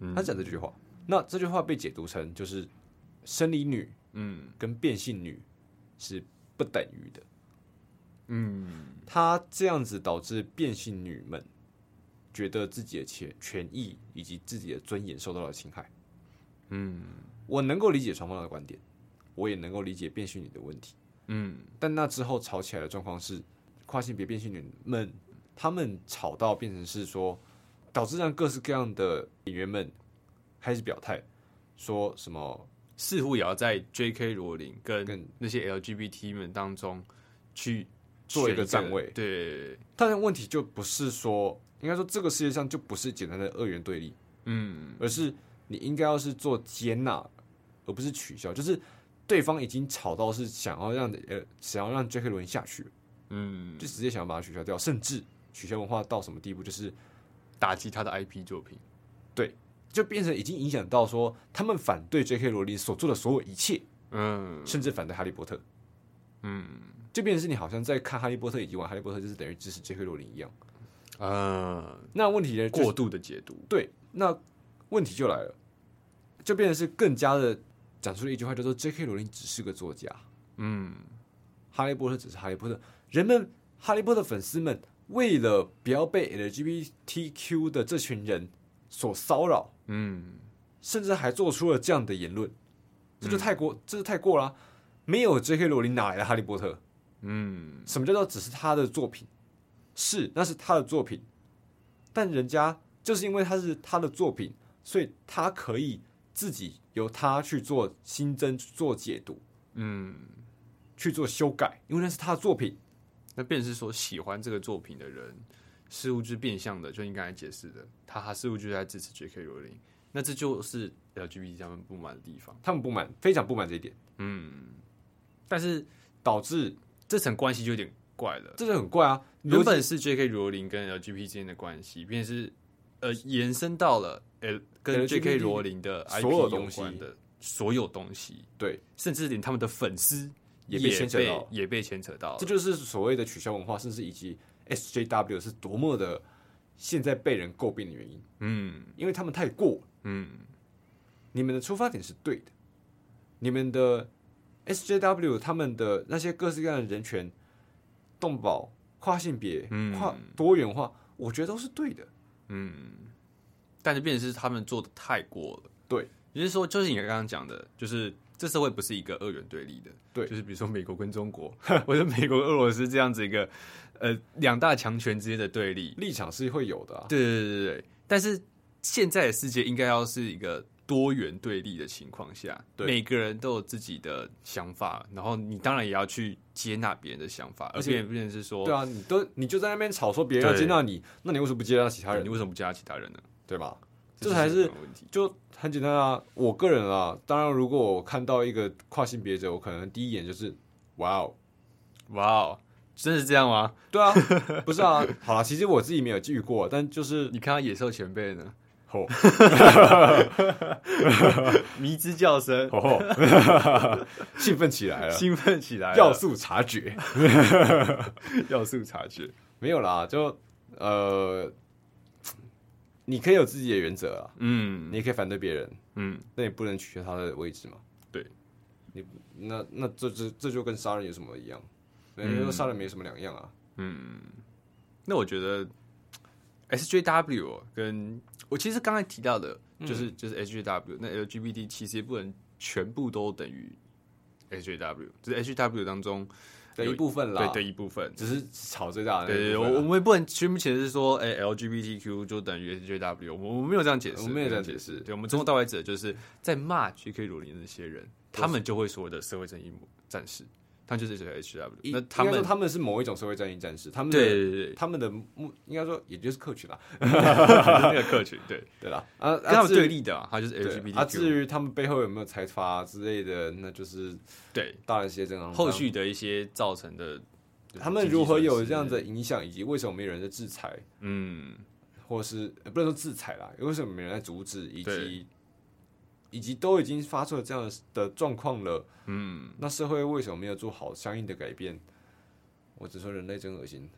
嗯，他讲这句话，那这句话被解读成就是生理女，嗯，跟变性女是。不等于的。嗯，他这样子导致变性女们觉得自己的权权益以及自己的尊严受到了侵害。嗯，我能够理解双方的观点，我也能够理解变性女的问题。嗯，但那之后吵起来的状况是，跨性别变性女们他们吵到变成是说，导致让各式各样的演员们开始表态，说什么似乎也要在 J.K. 罗琳跟那些 LGBT 们当中去做一个站位。对，但是问题就不是说，应该说这个世界上就不是简单的二元对立，嗯，而是你应该要是做接纳，而不是取消。就是对方已经吵到是想要让呃想要让 J.K. 罗琳下去，嗯，就直接想要把它取消掉，甚至取消文化到什么地步，就是。打击他的 IP 作品，对，就变成已经影响到说他们反对 J.K. 罗琳所做的所有一切，嗯，甚至反对哈利波特，嗯，就变成是你好像在看哈利波特以及玩哈利波特，就是等于支持 J.K. 罗琳一样，啊，那问题呢？过度的解读，对，那问题就来了，就变成是更加的讲出了一句话，叫做 J.K. 罗琳只是个作家，嗯，哈利波特只是哈利波特，人们哈利波特粉丝们。为了不要被 LGBTQ 的这群人所骚扰，嗯，甚至还做出了这样的言论，这就太过，这是太过了啊。没有 J.K. 罗琳哪来的哈利波特？嗯，什么叫做只是他的作品？是，那是他的作品，但人家就是因为他是他的作品，所以他可以自己由他去做新增、做解读，嗯，去做修改，因为那是他的作品。那便是说，喜欢这个作品的人，似乎就是变相的，就你刚才解释的，他他似乎就在支持 J.K. 罗琳。那这就是 LGBT 他们不满的地方，他们不满，非常不满这一点。嗯，但是导致这层关系就有点怪了，这就很怪啊。原本是 J.K. 罗琳跟 LGBT 之间的关系，便是呃延伸到了呃跟 J.K. 罗琳的 IP 有关的所有东西，对，甚至连他们的粉丝。也被牵扯到，也被牵扯到，这就是所谓的取消文化，甚至以及 SJW 是多么的现在被人诟病的原因。嗯，因为他们太过。嗯，你们的出发点是对的，你们的 SJW 他们的那些各式各样的人权、动保、跨性别、跨多元化，我觉得都是对的。嗯，但是变成是他们做的太过了。对，也就是说，就是你刚刚讲的，就是。这社会不是一个二元对立的，对，就是比如说美国跟中国，或者美国、俄罗斯这样子一个呃两大强权之间的对立立场是会有的啊。对对对对，但是现在的世界应该要是一个多元对立的情况下，每个人都有自己的想法，然后你当然也要去接纳别人的想法，而且不仅是说，对啊，你都你就在那边吵说别人要接纳你，那你为什么不接纳其他人？你为什么不接纳其他人呢？对吧？这才是就很简单啊！我个人啊，当然，如果我看到一个跨性别者，我可能第一眼就是哇哦，哇哦，真是这样吗？对啊，不是啊。好了，其实我自己没有遇过，但就是 你看到野兽前辈呢，吼，迷之叫声，哦，兴奋起来了，兴奋起来了，要素察觉，要素察觉，没有啦，就呃。你可以有自己的原则啊，嗯，你也可以反对别人，嗯，那也不能取消他的位置嘛。对，你那那这这这就跟杀人有什么一样？人家说杀人没什么两样啊。嗯，那我觉得 SJW 跟我其实刚才提到的，就是、嗯、就是 H J W，那 LGBT 其实也不能全部都等于 H J W，就是 H J W 当中。的一部分啦，对的一部分，只是吵最大的。对对，我我们也不能全部解释说，哎，LGBTQ 就等于 H J W，我我没有这样解释，我没有这样解释。对，我们从头到尾指的就是在骂 J.K. 罗琳的那些人，他们就会说的社会正义战士。他就是这个 H W，那他们他们是某一种社会正义战士，他们对对对，他们的目应该说也就是客群啦，那个客群，对。对啦，啊，跟他们对立的啊，他就是 L G B T。啊，至于他们背后有没有财阀之类的，那就是对。大一些这样后续的一些造成的，他们如何有这样的影响，以及为什么没有人在制裁，嗯，或是不能说制裁啦，为什么没人在阻止，以及。以及都已经发出了这样的状况了，嗯，那社会为什么没有做好相应的改变？我只说人类真恶心。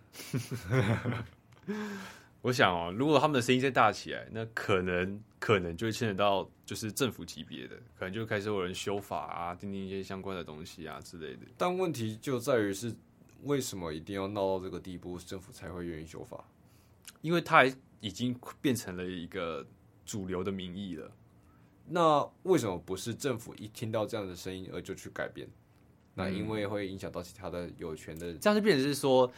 我想哦，如果他们的声音再大起来，那可能可能就会牵扯到就是政府级别的，可能就开始有人修法啊，订定一些相关的东西啊之类的。但问题就在于是为什么一定要闹到这个地步，政府才会愿意修法？因为它已经变成了一个主流的民意了。那为什么不是政府一听到这样的声音而就去改变？那因为会影响到其他的有权的人，这样就变成是说，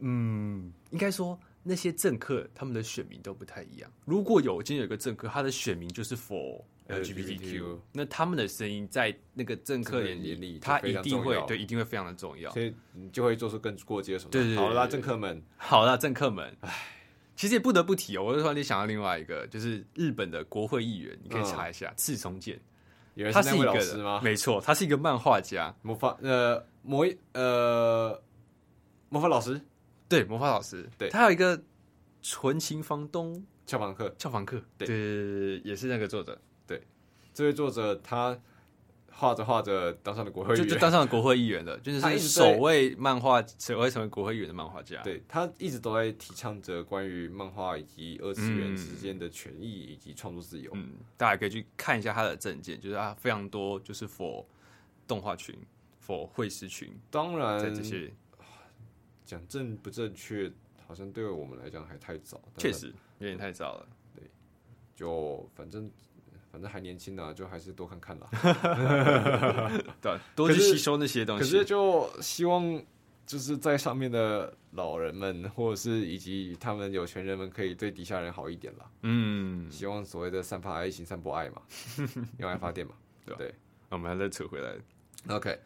嗯，应该说。那些政客他们的选民都不太一样。如果有今天有一个政客，他的选民就是 for LGBTQ，那他们的声音在那个政客眼里，他一定会对，一定会非常的重要，所以你就会做出更过激的手段。对对对，好啦，政客们，好啦，政客们，唉，其实也不得不提哦，我就突然间想到另外一个，就是日本的国会议员，你可以查一下赤松健，他是一个吗？没错，他是一个漫画家，魔法呃魔呃魔法老师。对，魔法老师，对，他有一个纯情房东。俏房客，俏房客，对，也是那个作者，对，这位作者他画着画着当上了国会议员，就，就当上了国会议员的，就是首位漫画首位成为国会议员的漫画家，对，他一直都在提倡着关于漫画以及二次元之间的权益以及创作自由，嗯，大家可以去看一下他的证件，就是他非常多就是 for 动画群，for 绘师群，当然在这些。讲正不正确，好像对我们来讲还太早。确实有点太早了。对，就反正反正还年轻呢，就还是多看看啦。对，多去吸收那些东西。可是就希望就是在上面的老人们，或者是以及他们有权人们，可以对底下人好一点啦。嗯，希望所谓的散发爱心、散播爱嘛，用爱发电嘛，对吧？对，那我们还再扯回来。OK。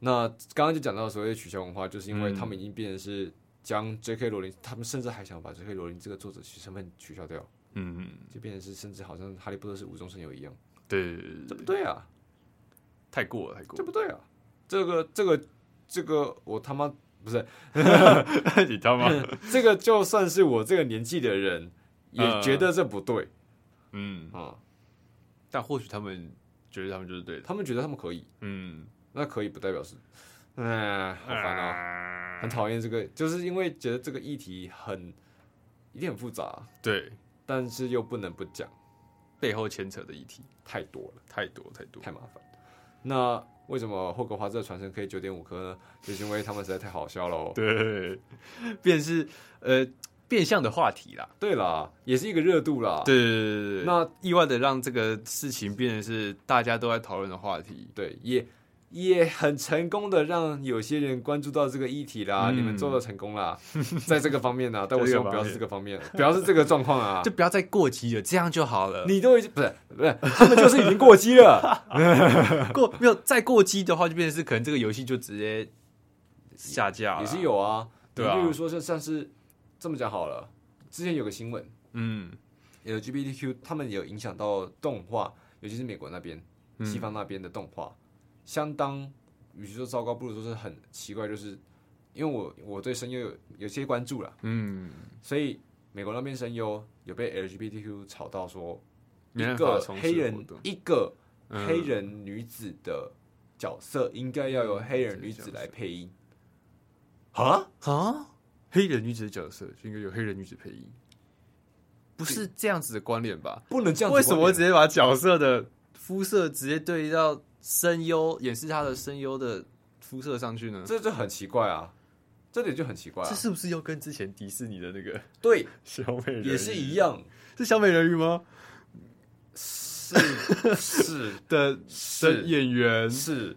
那刚刚就讲到所谓的取消文化，就是因为他们已经变成是将 J.K. 罗琳，他们甚至还想把 J.K. 罗琳这个作者身份取消掉，嗯嗯，就变成是甚至好像哈利波特是无中生有一样，对，这不对啊，太过了，太过了，这不对啊，这个这个这个我他妈不是。你他妈，这个就算是我这个年纪的人也觉得这不对，嗯。啊，但或许他们觉得他们就是对的，他们觉得他们可以，嗯。那可以不代表是，哎，好烦啊，很讨厌这个，就是因为觉得这个议题很一定很复杂，对，但是又不能不讲，背后牵扯的议题。太多了，太多太多，太麻烦。那为什么霍格华兹的传声可以九点五颗呢？就是因为他们实在太好笑了，对，便是呃变相的话题啦，对啦，也是一个热度啦，对对对对，那意外的让这个事情变成是大家都在讨论的话题，对，也。也很成功的让有些人关注到这个议题啦，嗯、你们做到成功啦，在这个方面呢、啊，但我希望不要是这个方面，不要是这个状况啊，就不要再过激了，这样就好了。你都已经不是不是，他们就是已经过激了，过没有再过激的话，就变成是可能这个游戏就直接下架了。也是有啊，对啊，比如说就像是这么讲好了，之前有个新闻，嗯，LGBTQ 他们有影响到动画，尤其是美国那边、嗯、西方那边的动画。相当，与其说糟糕，不如说是很奇怪，就是因为我我对声优有有些关注了，嗯，所以美国那边声优有被 LGBTQ 吵到说，一个黑人一个黑人女子的角色应该要由黑人女子来配音，啊？啊，黑人女子的角色就应该由黑人女子配音，不是这样子的关联吧？不能这样子，为什么会直接把角色的肤色直接对到？声优演示他的声优的肤色上去呢？这就很奇怪啊！这点就很奇怪啊！这是不是又跟之前迪士尼的那个对小美人也是一样？是小美人鱼吗？是是 的，是演员是。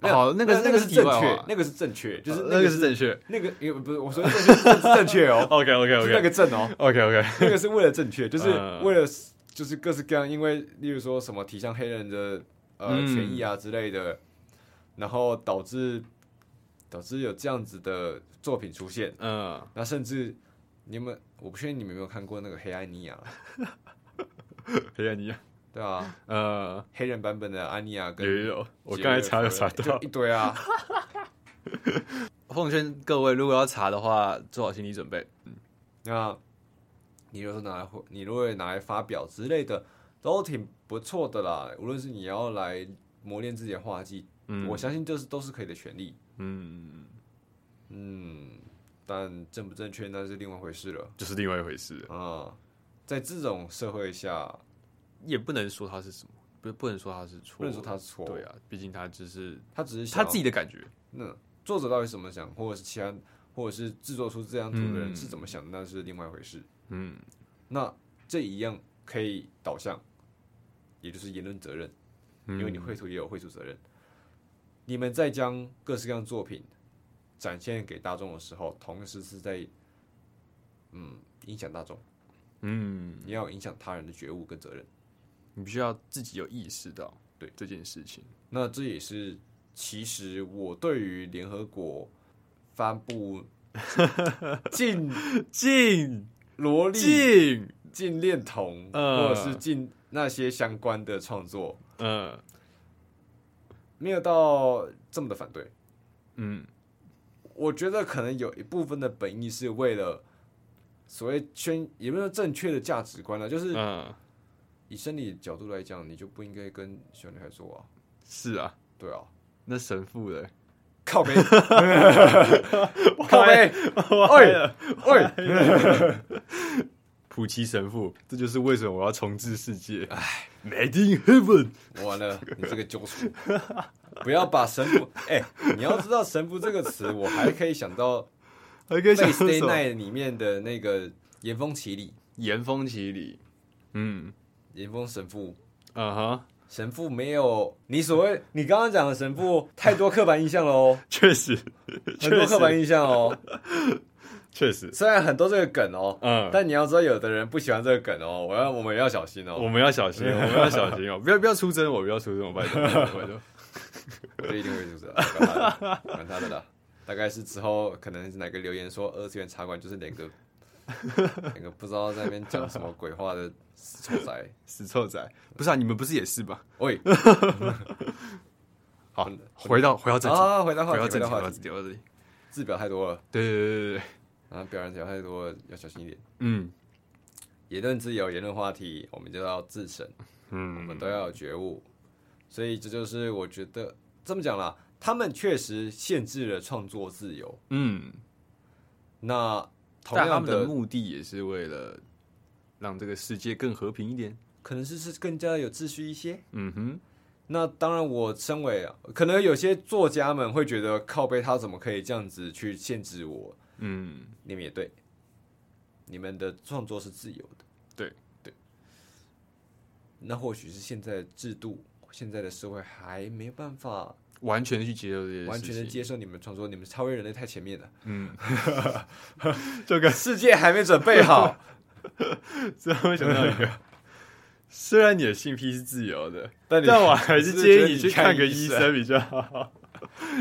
好，那个那个是正确，那个是正确，就是那个是正确，那个因为不是我说的正确是正确哦。OK OK OK，那个正哦。OK OK，那个是为了正确，就是为了就是各式各样，因为例如说什么提倡黑人的。呃，权益啊之类的，嗯、然后导致导致有这样子的作品出现，嗯，那甚至你们，我不确定你们有没有看过那个黑暗尼亚，黑暗尼亚，对啊，呃，黑人版本的安妮亚跟有有，我刚才查了查到一堆啊，奉劝各位如果要查的话，做好心理准备，嗯，那你如果拿来，你如果拿来发表之类的。都挺不错的啦，无论是你要来磨练自己的画技，嗯，我相信这是都是可以的权利。嗯嗯，但正不正确那是另外一回事了，就是另外一回事啊。在这种社会下，也不能说他是什么，不不能说他是错，不能说他是错，对啊，毕竟他只是他只是他自己的感觉。那作者到底怎么想，或者是其他，或者是制作出这张图的人是怎么想的，那是另外一回事。嗯，那这一样可以导向，也就是言论责任，因为你绘图也有绘图责任。你们在将各式各样作品展现给大众的时候，同时是在嗯影响大众，嗯，你要影响他人的觉悟跟责任，你必须要自己有意识到对。这件事情。那这也是其实我对于联合国发布 禁禁萝莉禁禁恋童，或者是禁那些相关的创作，嗯。没有到这么的反对，嗯，我觉得可能有一部分的本意是为了所谓宣有没有正确的价值观呢？就是，以生理角度来讲，你就不应该跟小女孩说啊。是啊，对啊，那神父的靠北，靠北，喂喂。普奇神父，这就是为什么我要重置世界。哎，Made in Heaven，完了，你这个救赎，不要把神父。哎、欸，你要知道神父这个词，我还可以想到，还可以想到《Stay Night》里面的那个岩峰奇里。岩峰奇里，嗯，岩峰神父，啊哈、uh，huh、神父没有你所谓你刚刚讲的神父太多刻板印象了哦，确实，很多刻板印象哦。确实，虽然很多这个梗哦，嗯，但你要知道，有的人不喜欢这个梗哦，我要我们要小心哦，我们要小心，我们要小心哦，不要不要出征我，不要出征我，拜托。拜托，我就一定会出征，管他的啦，大概是之后可能是哪个留言说二次元茶馆就是哪个 两个不知道在那边讲什么鬼话的死臭仔，死臭仔，不是啊，你们不是也是吧？喂，好，回到回到正题。啊，回到回到正题，回到这里，字表太多了，对对对对对。然后表扬条太多，要小心一点。嗯，言论自由、言论话题，我们就要自省。嗯，我们都要有觉悟。所以这就是我觉得这么讲啦，他们确实限制了创作自由。嗯，那同样的，他们的目的也是为了让这个世界更和平一点，可能是是更加有秩序一些。嗯哼，那当然，我身为可能有些作家们会觉得靠背，他怎么可以这样子去限制我？嗯，你们也对，你们的创作是自由的，对对。那或许是现在制度、现在的社会还没办法完全去接受这些，完全的接受你们创作，你们超越人类太前面了。嗯，这个世界还没准备好。最后想到一个，虽然你的性癖是自由的，但我还是建议你去看个医生比较好。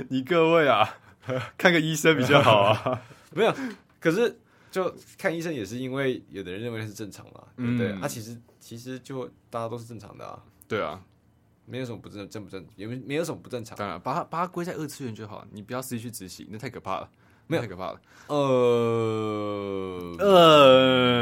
你各位啊，看个医生比较好啊。没有，可是就看医生也是因为有的人认为那是正常嘛，嗯、对不对？他、啊、其实其实就大家都是正常的啊，对啊，没有什么不正正不正，也没没有什么不正常。当然，把它把它归在二次元就好，你不要实际去执行，那太可怕了，没有。太可怕了。呃呃，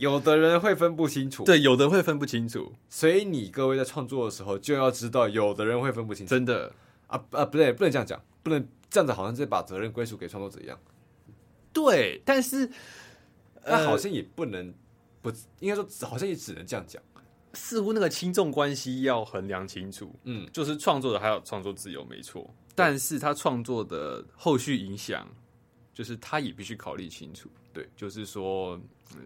有的人会分不清楚，对，有的人会分不清楚，所以你各位在创作的时候就要知道，有的人会分不清楚，真的。啊啊，不对，不能这样讲，不能。这样子好像是把责任归属给创作者一样，对，但是，那好像也不能不，应该说好像也只能这样讲。似乎那个轻重关系要衡量清楚，嗯，就是创作者还有创作自由没错，但是他创作的后续影响，就是他也必须考虑清楚，对，就是说，嗯，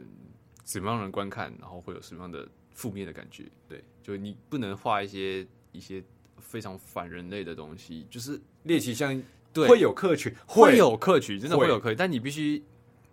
什么样的人观看，然后会有什么样的负面的感觉，对，就你不能画一些一些非常反人类的东西，就是猎奇像。对会有客群，会有客群，真的会有客群，但你必须，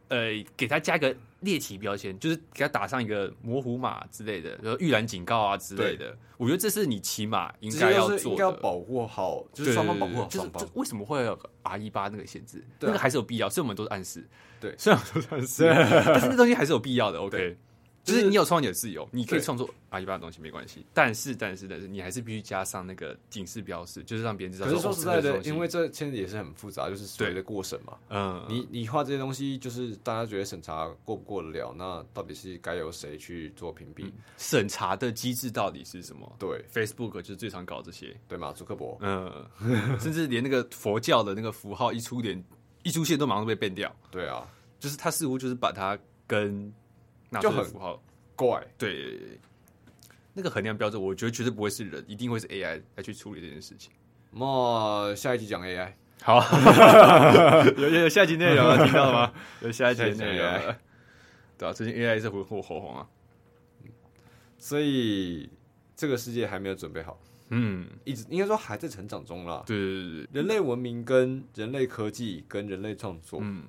呃，给他加一个猎奇标签，就是给他打上一个模糊码之类的，然后预览警告啊之类的。我觉得这是你起码应该要做的，应该要保护好，就是双方保护好双方。就是为什么会有 R 一八那个限制？啊、那个还是有必要，所以我们都是暗示。对，虽然都是暗示，但是那东西还是有必要的。OK。就是你有创作的自由，你可以创作阿一巴的东西没关系，但是但是但是你还是必须加上那个警示标识，就是让别人知道。可是说实在的，因为这其实也是很复杂，就是所谓的过审嘛。嗯，你你画这些东西，就是大家觉得审查过不过得了？那到底是该由谁去做评比？审查的机制到底是什么？对，Facebook 就是最常搞这些，对吗？朱克伯，嗯，甚至连那个佛教的那个符号一出点。一出现都马上被变掉。对啊，就是他似乎就是把它跟纳粹符号怪。对，那个衡量标准，我觉得绝对不会是人，一定会是 AI 来去处理这件事情。那下一集讲 AI，好，有有有下一集内容了，听到了吗？有下一集内容了，对啊，最近 AI 是火火火红啊，所以这个世界还没有准备好。嗯，一直应该说还在成长中啦。对对对，人类文明跟人类科技跟人类创作，嗯，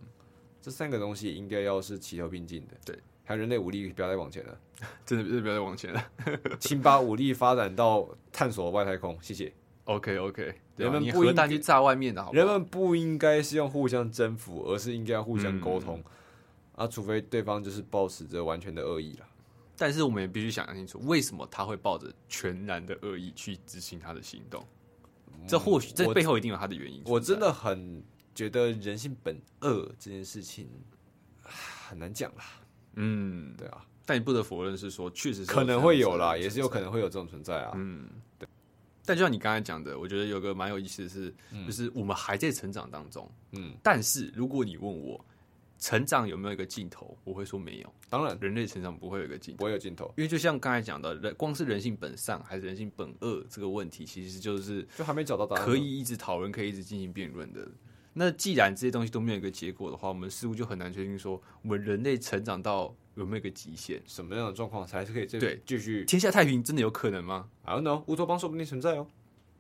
这三个东西应该要是齐头并进的。对，人类武力不要再往前了，真的是不要再往前了，请把武力发展到探索外太空。谢谢。OK OK，人们不应该去炸外面的好，人们不应该是用互相征服，而是应该要互相沟通啊，除非对方就是抱持着完全的恶意了。但是我们也必须想清楚，为什么他会抱着全然的恶意去执行他的行动？这或许这背后一定有他的原因。我真的很觉得人性本恶这件事情很难讲啦。嗯，对啊。但你不得否认是说，确实是可能会有啦，也是有可能会有这种存在啊。嗯，对。但就像你刚才讲的，我觉得有个蛮有意思的是，就是我们还在成长当中。嗯，但是如果你问我，成长有没有一个尽头？我会说没有。当然，人类成长不会有一个尽头，不会有尽头。因为就像刚才讲的，人光是人性本善还是人性本恶这个问题，其实就是就还没找到答案，可以一直讨论，可以一直进行辩论的。那既然这些东西都没有一个结果的话，我们似乎就很难确定说，我们人类成长到有没有一个极限？什么样的状况才是可以对继续天下太平？真的有可能吗？I don't know，乌托邦说不定存在哦。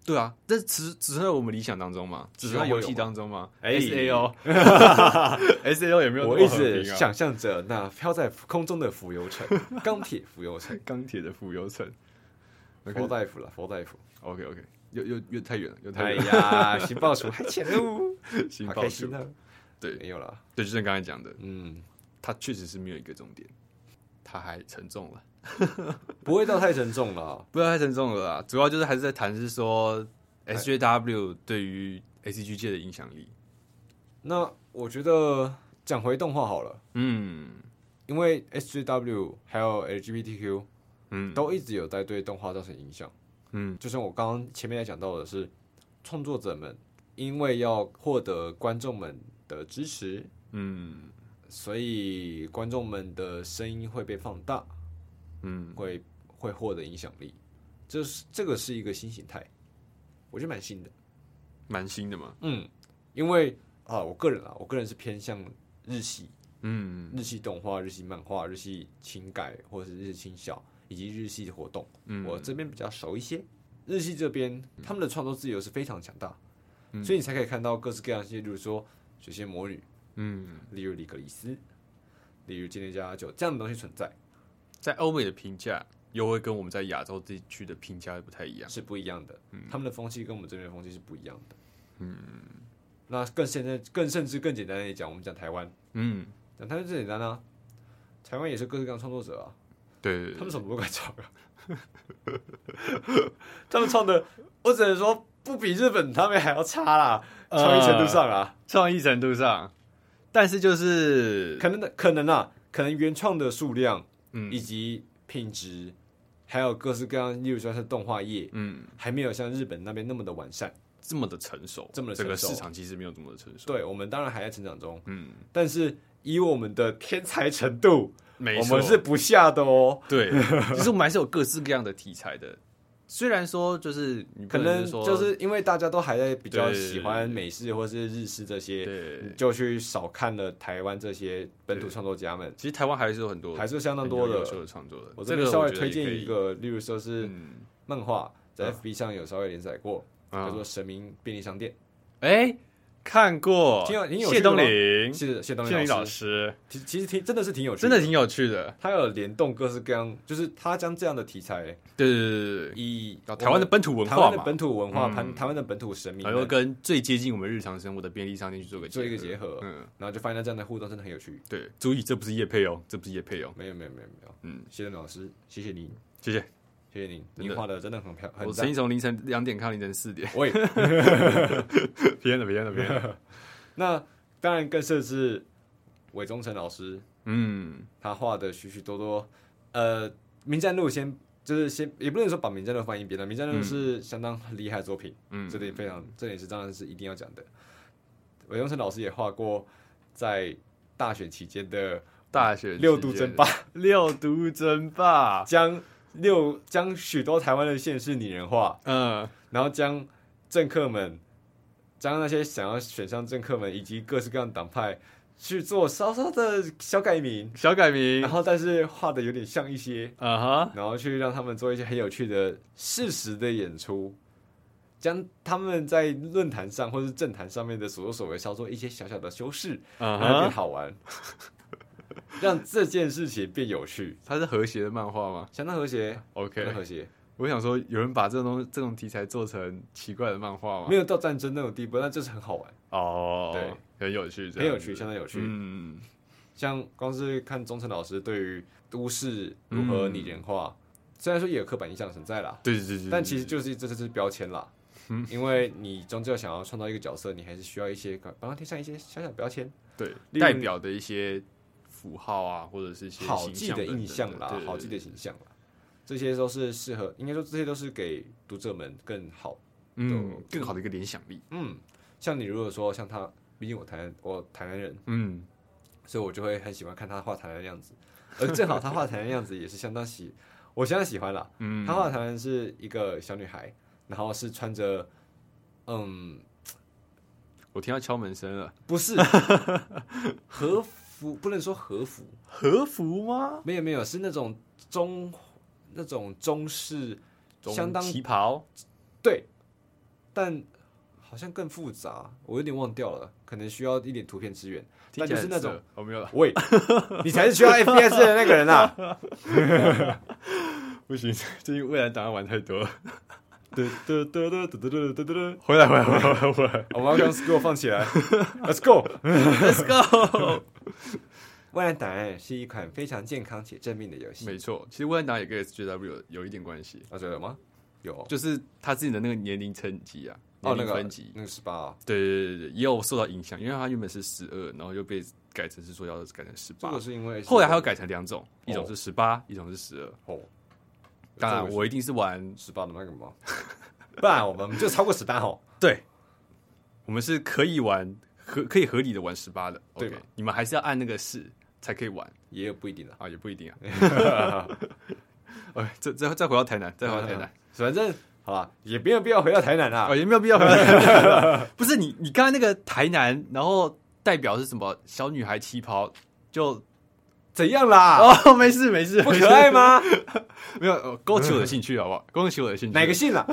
对啊，这只只是在我们理想当中嘛，只是在游戏当中嘛？S A O，S A O 有没有？我一直想象着那飘在空中的浮游城，钢铁浮游城，钢铁的浮游城。佛大夫了，佛大夫。OK OK，又又又太远了，又太哎呀，新报数还浅喽，新报数。呢？对，没有了。对，就像刚才讲的，嗯，它确实是没有一个终点，它还沉重了。不会到太沉重了，不要太沉重了啦。主要就是还是在谈，是说 SJW 对于 ACG 界的影响力。那我觉得讲回动画好了，嗯，因为 SJW 还有 LGBTQ，嗯，都一直有在对动画造成影响，嗯，就像我刚刚前面也讲到的是，创作者们因为要获得观众们的支持，嗯，所以观众们的声音会被放大。嗯，会会获得影响力，这是这个是一个新形态，我觉得蛮新的，蛮新的嘛。嗯，因为啊，我个人啊，我个人是偏向日系，嗯，日系动画、日系漫画、日系情改或者是日系轻小以及日系的活动，嗯，我这边比较熟一些。日系这边他们的创作自由是非常强大，嗯，所以你才可以看到各式各样些，例如说水仙魔女，嗯，例如里格里斯，例如今天加酒这样的东西存在。在欧美的评价又会跟我们在亚洲地区的评价不太一样，是不一样的。嗯，他们的风气跟我们这边的风气是不一样的。嗯，那更现在更甚至更简单的讲，我们讲台湾，嗯，讲台湾最简单啊，台湾也是各式各样创作者啊。对，对，对，他们什么都敢创啊。他们创的，我只能说不比日本他们还要差啦，创意程度上啊，创意程度上，但是就是可能的可能啊，可能原创的数量。嗯，以及品质，还有各式各样，例如说是动画业，嗯，还没有像日本那边那么的完善，这么的成熟，这么的成熟，这个市场其实没有这么的成熟。对，我们当然还在成长中，嗯，但是以我们的天才程度，我们是不下的哦。对，其实我们还是有各式各样的题材的。虽然说，就是可能就是因为大家都还在比较喜欢美式或是日式这些，就去少看了台湾这些本土创作家们。其实台湾还是有很多，还是相当多的优秀的创作的。我这边稍微推荐一个，例如说是漫画，在 FB 上有稍微连载过，叫做《神明便利商店》。哎。看过，挺有挺有谢东林，是谢东林老师。其其实挺真的是挺有趣，真的挺有趣的。他有联动各式各样，就是他将这样的题材，对对对对，以台湾的本土文化，台湾的本土文化，台台湾的本土神明，然后跟最接近我们日常生活的便利商店去做个做一个结合，嗯，然后就发现这样的互动真的很有趣。对，注意这不是叶配哦，这不是叶配哦，没有没有没有没有，嗯，谢东老师，谢谢你，谢谢。谢谢你，你画的真的很漂亮。我曾经从凌晨两点看到凌晨四点。我也，偏了偏了偏了。那当然更甚是韦忠诚老师，嗯，他画的许许多多。呃，《民战路》先就是先，也不能说把《民战路》翻一边了，《民战路》是相当厉害的作品，嗯，这点非常，这点是当然是一定要讲的。韦忠诚老师也画过在大选期间的大选六都争霸，六都争霸将六将许多台湾的县市拟人化，嗯，然后将政客们将那些想要选上政客们以及各式各样的党派。去做稍稍的小改名，小改名，然后但是画的有点像一些，啊哈，然后去让他们做一些很有趣的事实的演出，将他们在论坛上或是政坛上面的所作所为稍做一些小小的修饰，啊，然后变好玩，让这件事情变有趣。它是和谐的漫画吗？相当和谐，OK，很和谐。我想说，有人把这种东这种题材做成奇怪的漫画吗？没有到战争那种地步，但就是很好玩哦，对。很有趣，很有趣，相当有趣。嗯，像光是看钟诚老师对于都市如何拟人化，虽然说也有刻板印象存在啦，对对对，但其实就是这就是标签啦。嗯，因为你终究想要创造一个角色，你还是需要一些帮他贴上一些小小标签，对，代表的一些符号啊，或者是一些好记的印象啦，好记的形象啦，这些都是适合，应该说这些都是给读者们更好，嗯，更好的一个联想力。嗯，像你如果说像他。毕竟我台我台南人，嗯，所以我就会很喜欢看他画台南的样子，而正好他画台南的样子也是相当喜，我相当喜欢啦。嗯，他画台南是一个小女孩，然后是穿着，嗯，我听到敲门声了，不是 和服，不能说和服，和服吗？没有没有，是那种中那种中式，相当旗袍，对，但。好像更复杂，我有点忘掉了，可能需要一点图片支援。那就是那种我没有了。喂，你才是需要 FPS 的那个人啊！不行，最近未来档案玩太多了。得得得得得得得得回来回来回来回来！我们要将 School 放起来，Let's go，Let's go。未来档案是一款非常健康且正面的游戏。没错，其实未来档案也跟 SJW 有有一点关系。啊，真的吗？有，就是他自己的那个年龄层级啊。哦，那个分级，那个十八，对对对对，也有受到影响，因为他原本是十二，然后又被改成是说要改成十八。这个是因为后来还要改成两种，一种是十八，一种是十二。哦，当然我一定是玩十八的那个吗？不然我们就超过十八哦。对，我们是可以玩合可以合理的玩十八的，对，你们还是要按那个试才可以玩，也有不一定的啊，也不一定啊。哎，再再再回到台南，再回到台南，反正。好吧，也没有必要回到台南啊，也没有必要回到 台南。不是你，你刚才那个台南，然后代表是什么？小女孩旗袍就怎样啦？哦，没事没事，不可爱吗？没有，勾起我的兴趣好不好？勾起我的兴趣。哪个姓啊？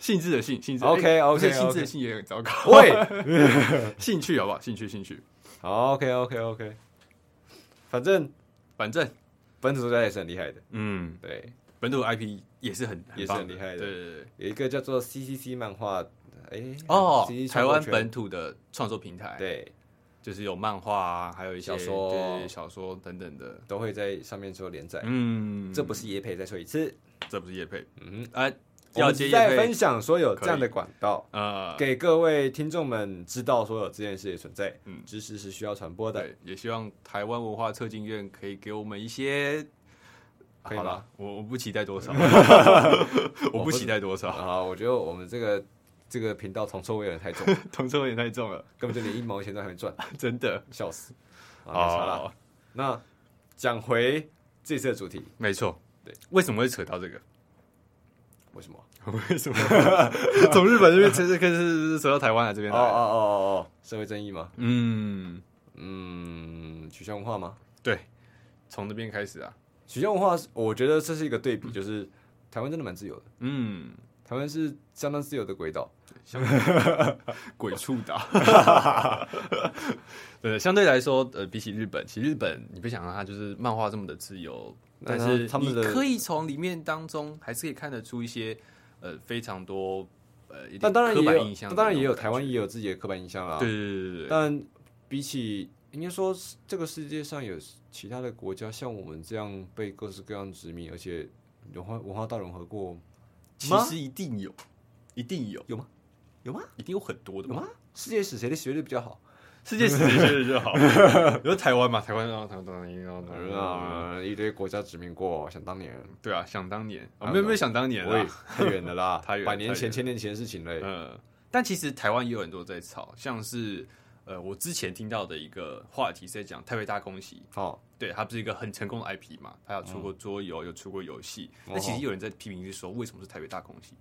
兴致的性，性质。OK OK，性质的性也很糟糕。喂，兴趣好不好？兴趣兴趣。好 OK OK OK，反正反正本土作家也是很厉害的。嗯，对。本土 IP 也是很也是很厉害的，对对对，有一个叫做 CCC 漫画，哎哦，台湾本土的创作平台，对，就是有漫画啊，还有一些小说、小说等等的，都会在上面做连载。嗯，这不是叶配，再说一次，这不是叶配。嗯，哎，要再分享说有这样的管道啊，给各位听众们知道说有这件事的存在。嗯，知识是需要传播的，也希望台湾文化策进院可以给我们一些。可以吗？我 我不期待多少，我不期待多少啊！我觉得我们这个这个频道铜臭味有点太重，铜臭味有点太重了，根本就连一毛钱都还没赚，真的笑死！啊，那讲回这次的主题，没错，对，为什么会扯到这个？为什么？为什么？从日本这边开始开始走到台湾来这边？哦哦哦哦哦，社会正义吗？嗯嗯，取消文化吗？对，从这边开始啊。取消文化，我觉得这是一个对比，就是台湾真的蛮自由的。嗯，台湾是相当自由的鬼岛，鬼畜岛。对，相对来说，呃，比起日本，其实日本你不想让它就是漫画这么的自由，但是他们可以从里面当中还是可以看得出一些呃非常多呃，但当然也有，当然也有台湾也有自己的刻板印象啦。对对对对，但比起。应该说，这个世界上有其他的国家像我们这样被各式各样殖民，而且文化文化大融合过，其实一定有，一定有，有吗？有吗？一定有很多的有吗？世界史谁的学历比较好？世界史谁 学历比较好？比如台湾嘛，台湾啊，台湾当年啊，一堆国家殖民过，想当年，对啊，想当年，没有没有想当年啊，太远了啦，太远，百年前、千年前的事情嘞。嗯，但其实台湾也有很多在吵，像是呃，我之前听到的一个话题是在讲《台北大空袭》哦，对，它不是一个很成功的 IP 嘛，它有出过桌游，有出过游戏，那其实有人在批评，是说为什么是台北大空袭？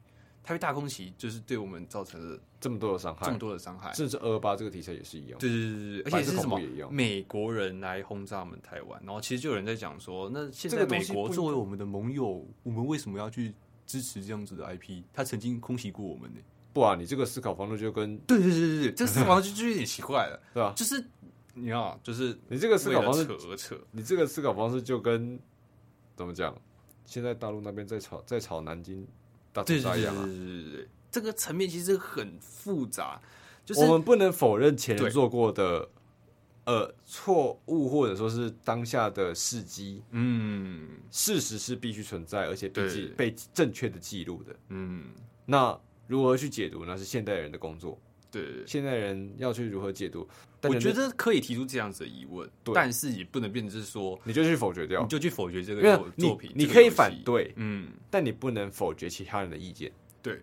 台北大空袭就是对我们造成了这么多的伤害，这么多的伤害，甚至二二八这个题材也是一样。对对对对，而且是什么？美国人来轰炸我们台湾，然后其实就有人在讲说，那现在美国作为我们的盟友，我们为什么要去支持这样子的 IP？他曾经空袭过我们呢？不啊，你这个思考方式就跟对对对对对，这个思考方式就就有点奇怪了，对吧？就是你啊，就是你这个思考方式扯扯，你这个思考方式就跟怎么讲？现在大陆那边在吵在吵南京大屠杀一样啊！对对对对。这个层面其实很复杂，就是我们不能否认前人做过的呃错误，或者说是当下的事迹。嗯，事实是必须存在，而且必须被正确的记录的。嗯，那如何去解读，呢是现代人的工作。对，现代人要去如何解读？我觉得可以提出这样子的疑问，对但是也不能变成是说你就去否决掉，你就去否决这个作品。你可以反对，嗯，但你不能否决其他人的意见。对。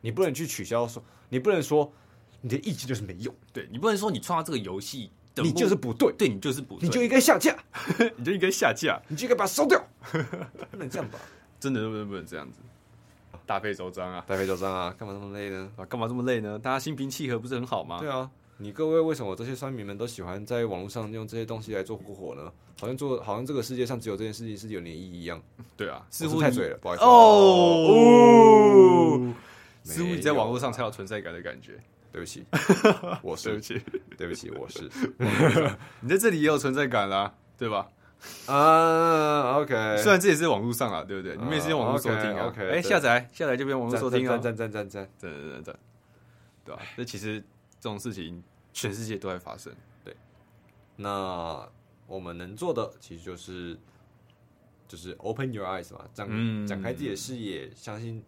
你不能去取消说，你不能说你的意见就是没用，对，你不能说你创造这个游戏，你就是不对，对你就是不对，你就应该下架，你就应该下架，你就应该把它烧掉，不能这样吧？真的不能不能这样子，大费周章啊，大费周章啊，干嘛这么累呢？啊，干嘛这么累呢？大家心平气和不是很好吗？对啊，你各位为什么这些酸民们都喜欢在网络上用这些东西来做火火呢？好像做好像这个世界上只有这件事情是有意义一样。对啊，似乎太嘴了，不好意思哦。似乎你在网络上才有存在感的感觉。对不起，我是对不起，对不起，我是。你在这里也有存在感啦，对吧？啊，OK。虽然这也是网络上啊，对不对？你们也是用网络收听啊。OK。哎，下载下载就变网络收听啊。赞赞赞赞赞赞赞赞赞。对吧？这其实这种事情全世界都在发生。对。那我们能做的其实就是就是 open your eyes 嘛，展展开自己的视野，相信。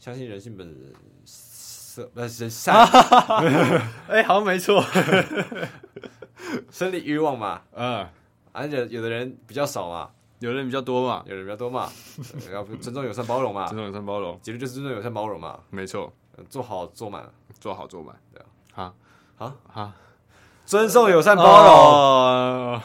相信人性本色，不是善。哎，好像没错，生理欲望嘛，嗯，而且有的人比较少嘛，有的人比较多嘛，有的人比较多嘛，要尊重、友善、包容嘛，尊重、友善、包容，其实就是尊重、友善、包容嘛，没错，做好做满，做好做满，对啊，好，好，好，尊重、友善、包容。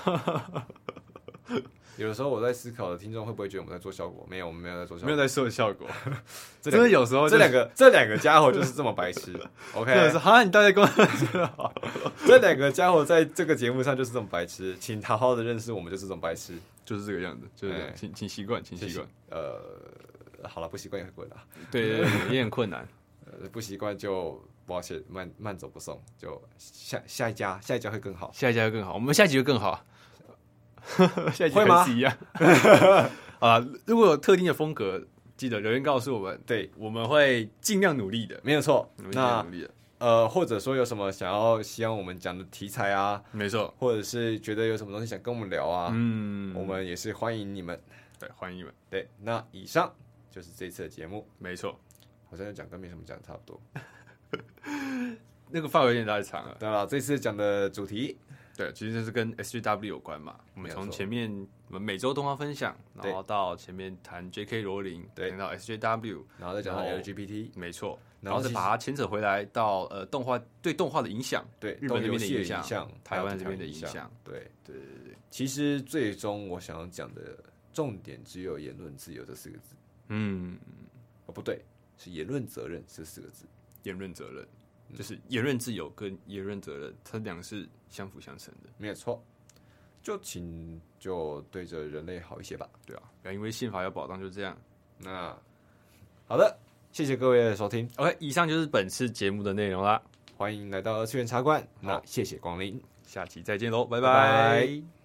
有的时候我在思考的听众会不会觉得我们在做效果？没有，我们没有在做效果，没有在做效果。真的有时候这两个这两个家伙就是这么白痴。OK，好，你大家跟我好。这两个家伙在这个节目上就是这么白痴，请好好的认识我们就是这种白痴，就是这个样子，就是请请习惯，请习惯。呃，好了，不习惯也很困难。对，也很困难。呃，不习惯就抱歉，慢慢走不送，就下下一家，下一家会更好，下一家会更好，我们下一集会更好。下一集会吗一样 啊！如果有特定的风格，记得留言告诉我们。对，我们会尽量努力的，没有错。那呃，或者说有什么想要希望我们讲的题材啊，没错。或者是觉得有什么东西想跟我们聊啊，嗯，我们也是欢迎你们。对，欢迎你们。对，那以上就是这次的节目，没错。好像讲跟没什么讲的差不多，那个范围有点太长了。对了，这次讲的主题。对，其实就是跟 SJW 有关嘛。我们从前面我们每周动画分享，然后到前面谈 J.K. 罗琳，对，谈到 SJW，然后再讲到 LGBT，没错，然后再把它牵扯回来到呃动画对动画的影响，对日本这边的影响，台湾这边的影响，对对对对。其实最终我想要讲的重点只有言论自由这四个字。嗯，哦不对，是言论责任这四个字。言论责任。就是言论自由跟言论责任，它两个是相辅相成的，没有错。就请就对着人类好一些吧，对啊，不要因为宪法要保障，就这样。那好的，谢谢各位的收听。OK，以上就是本次节目的内容啦。欢迎来到二次元茶馆，那谢谢光临，下期再见喽，拜拜。拜拜。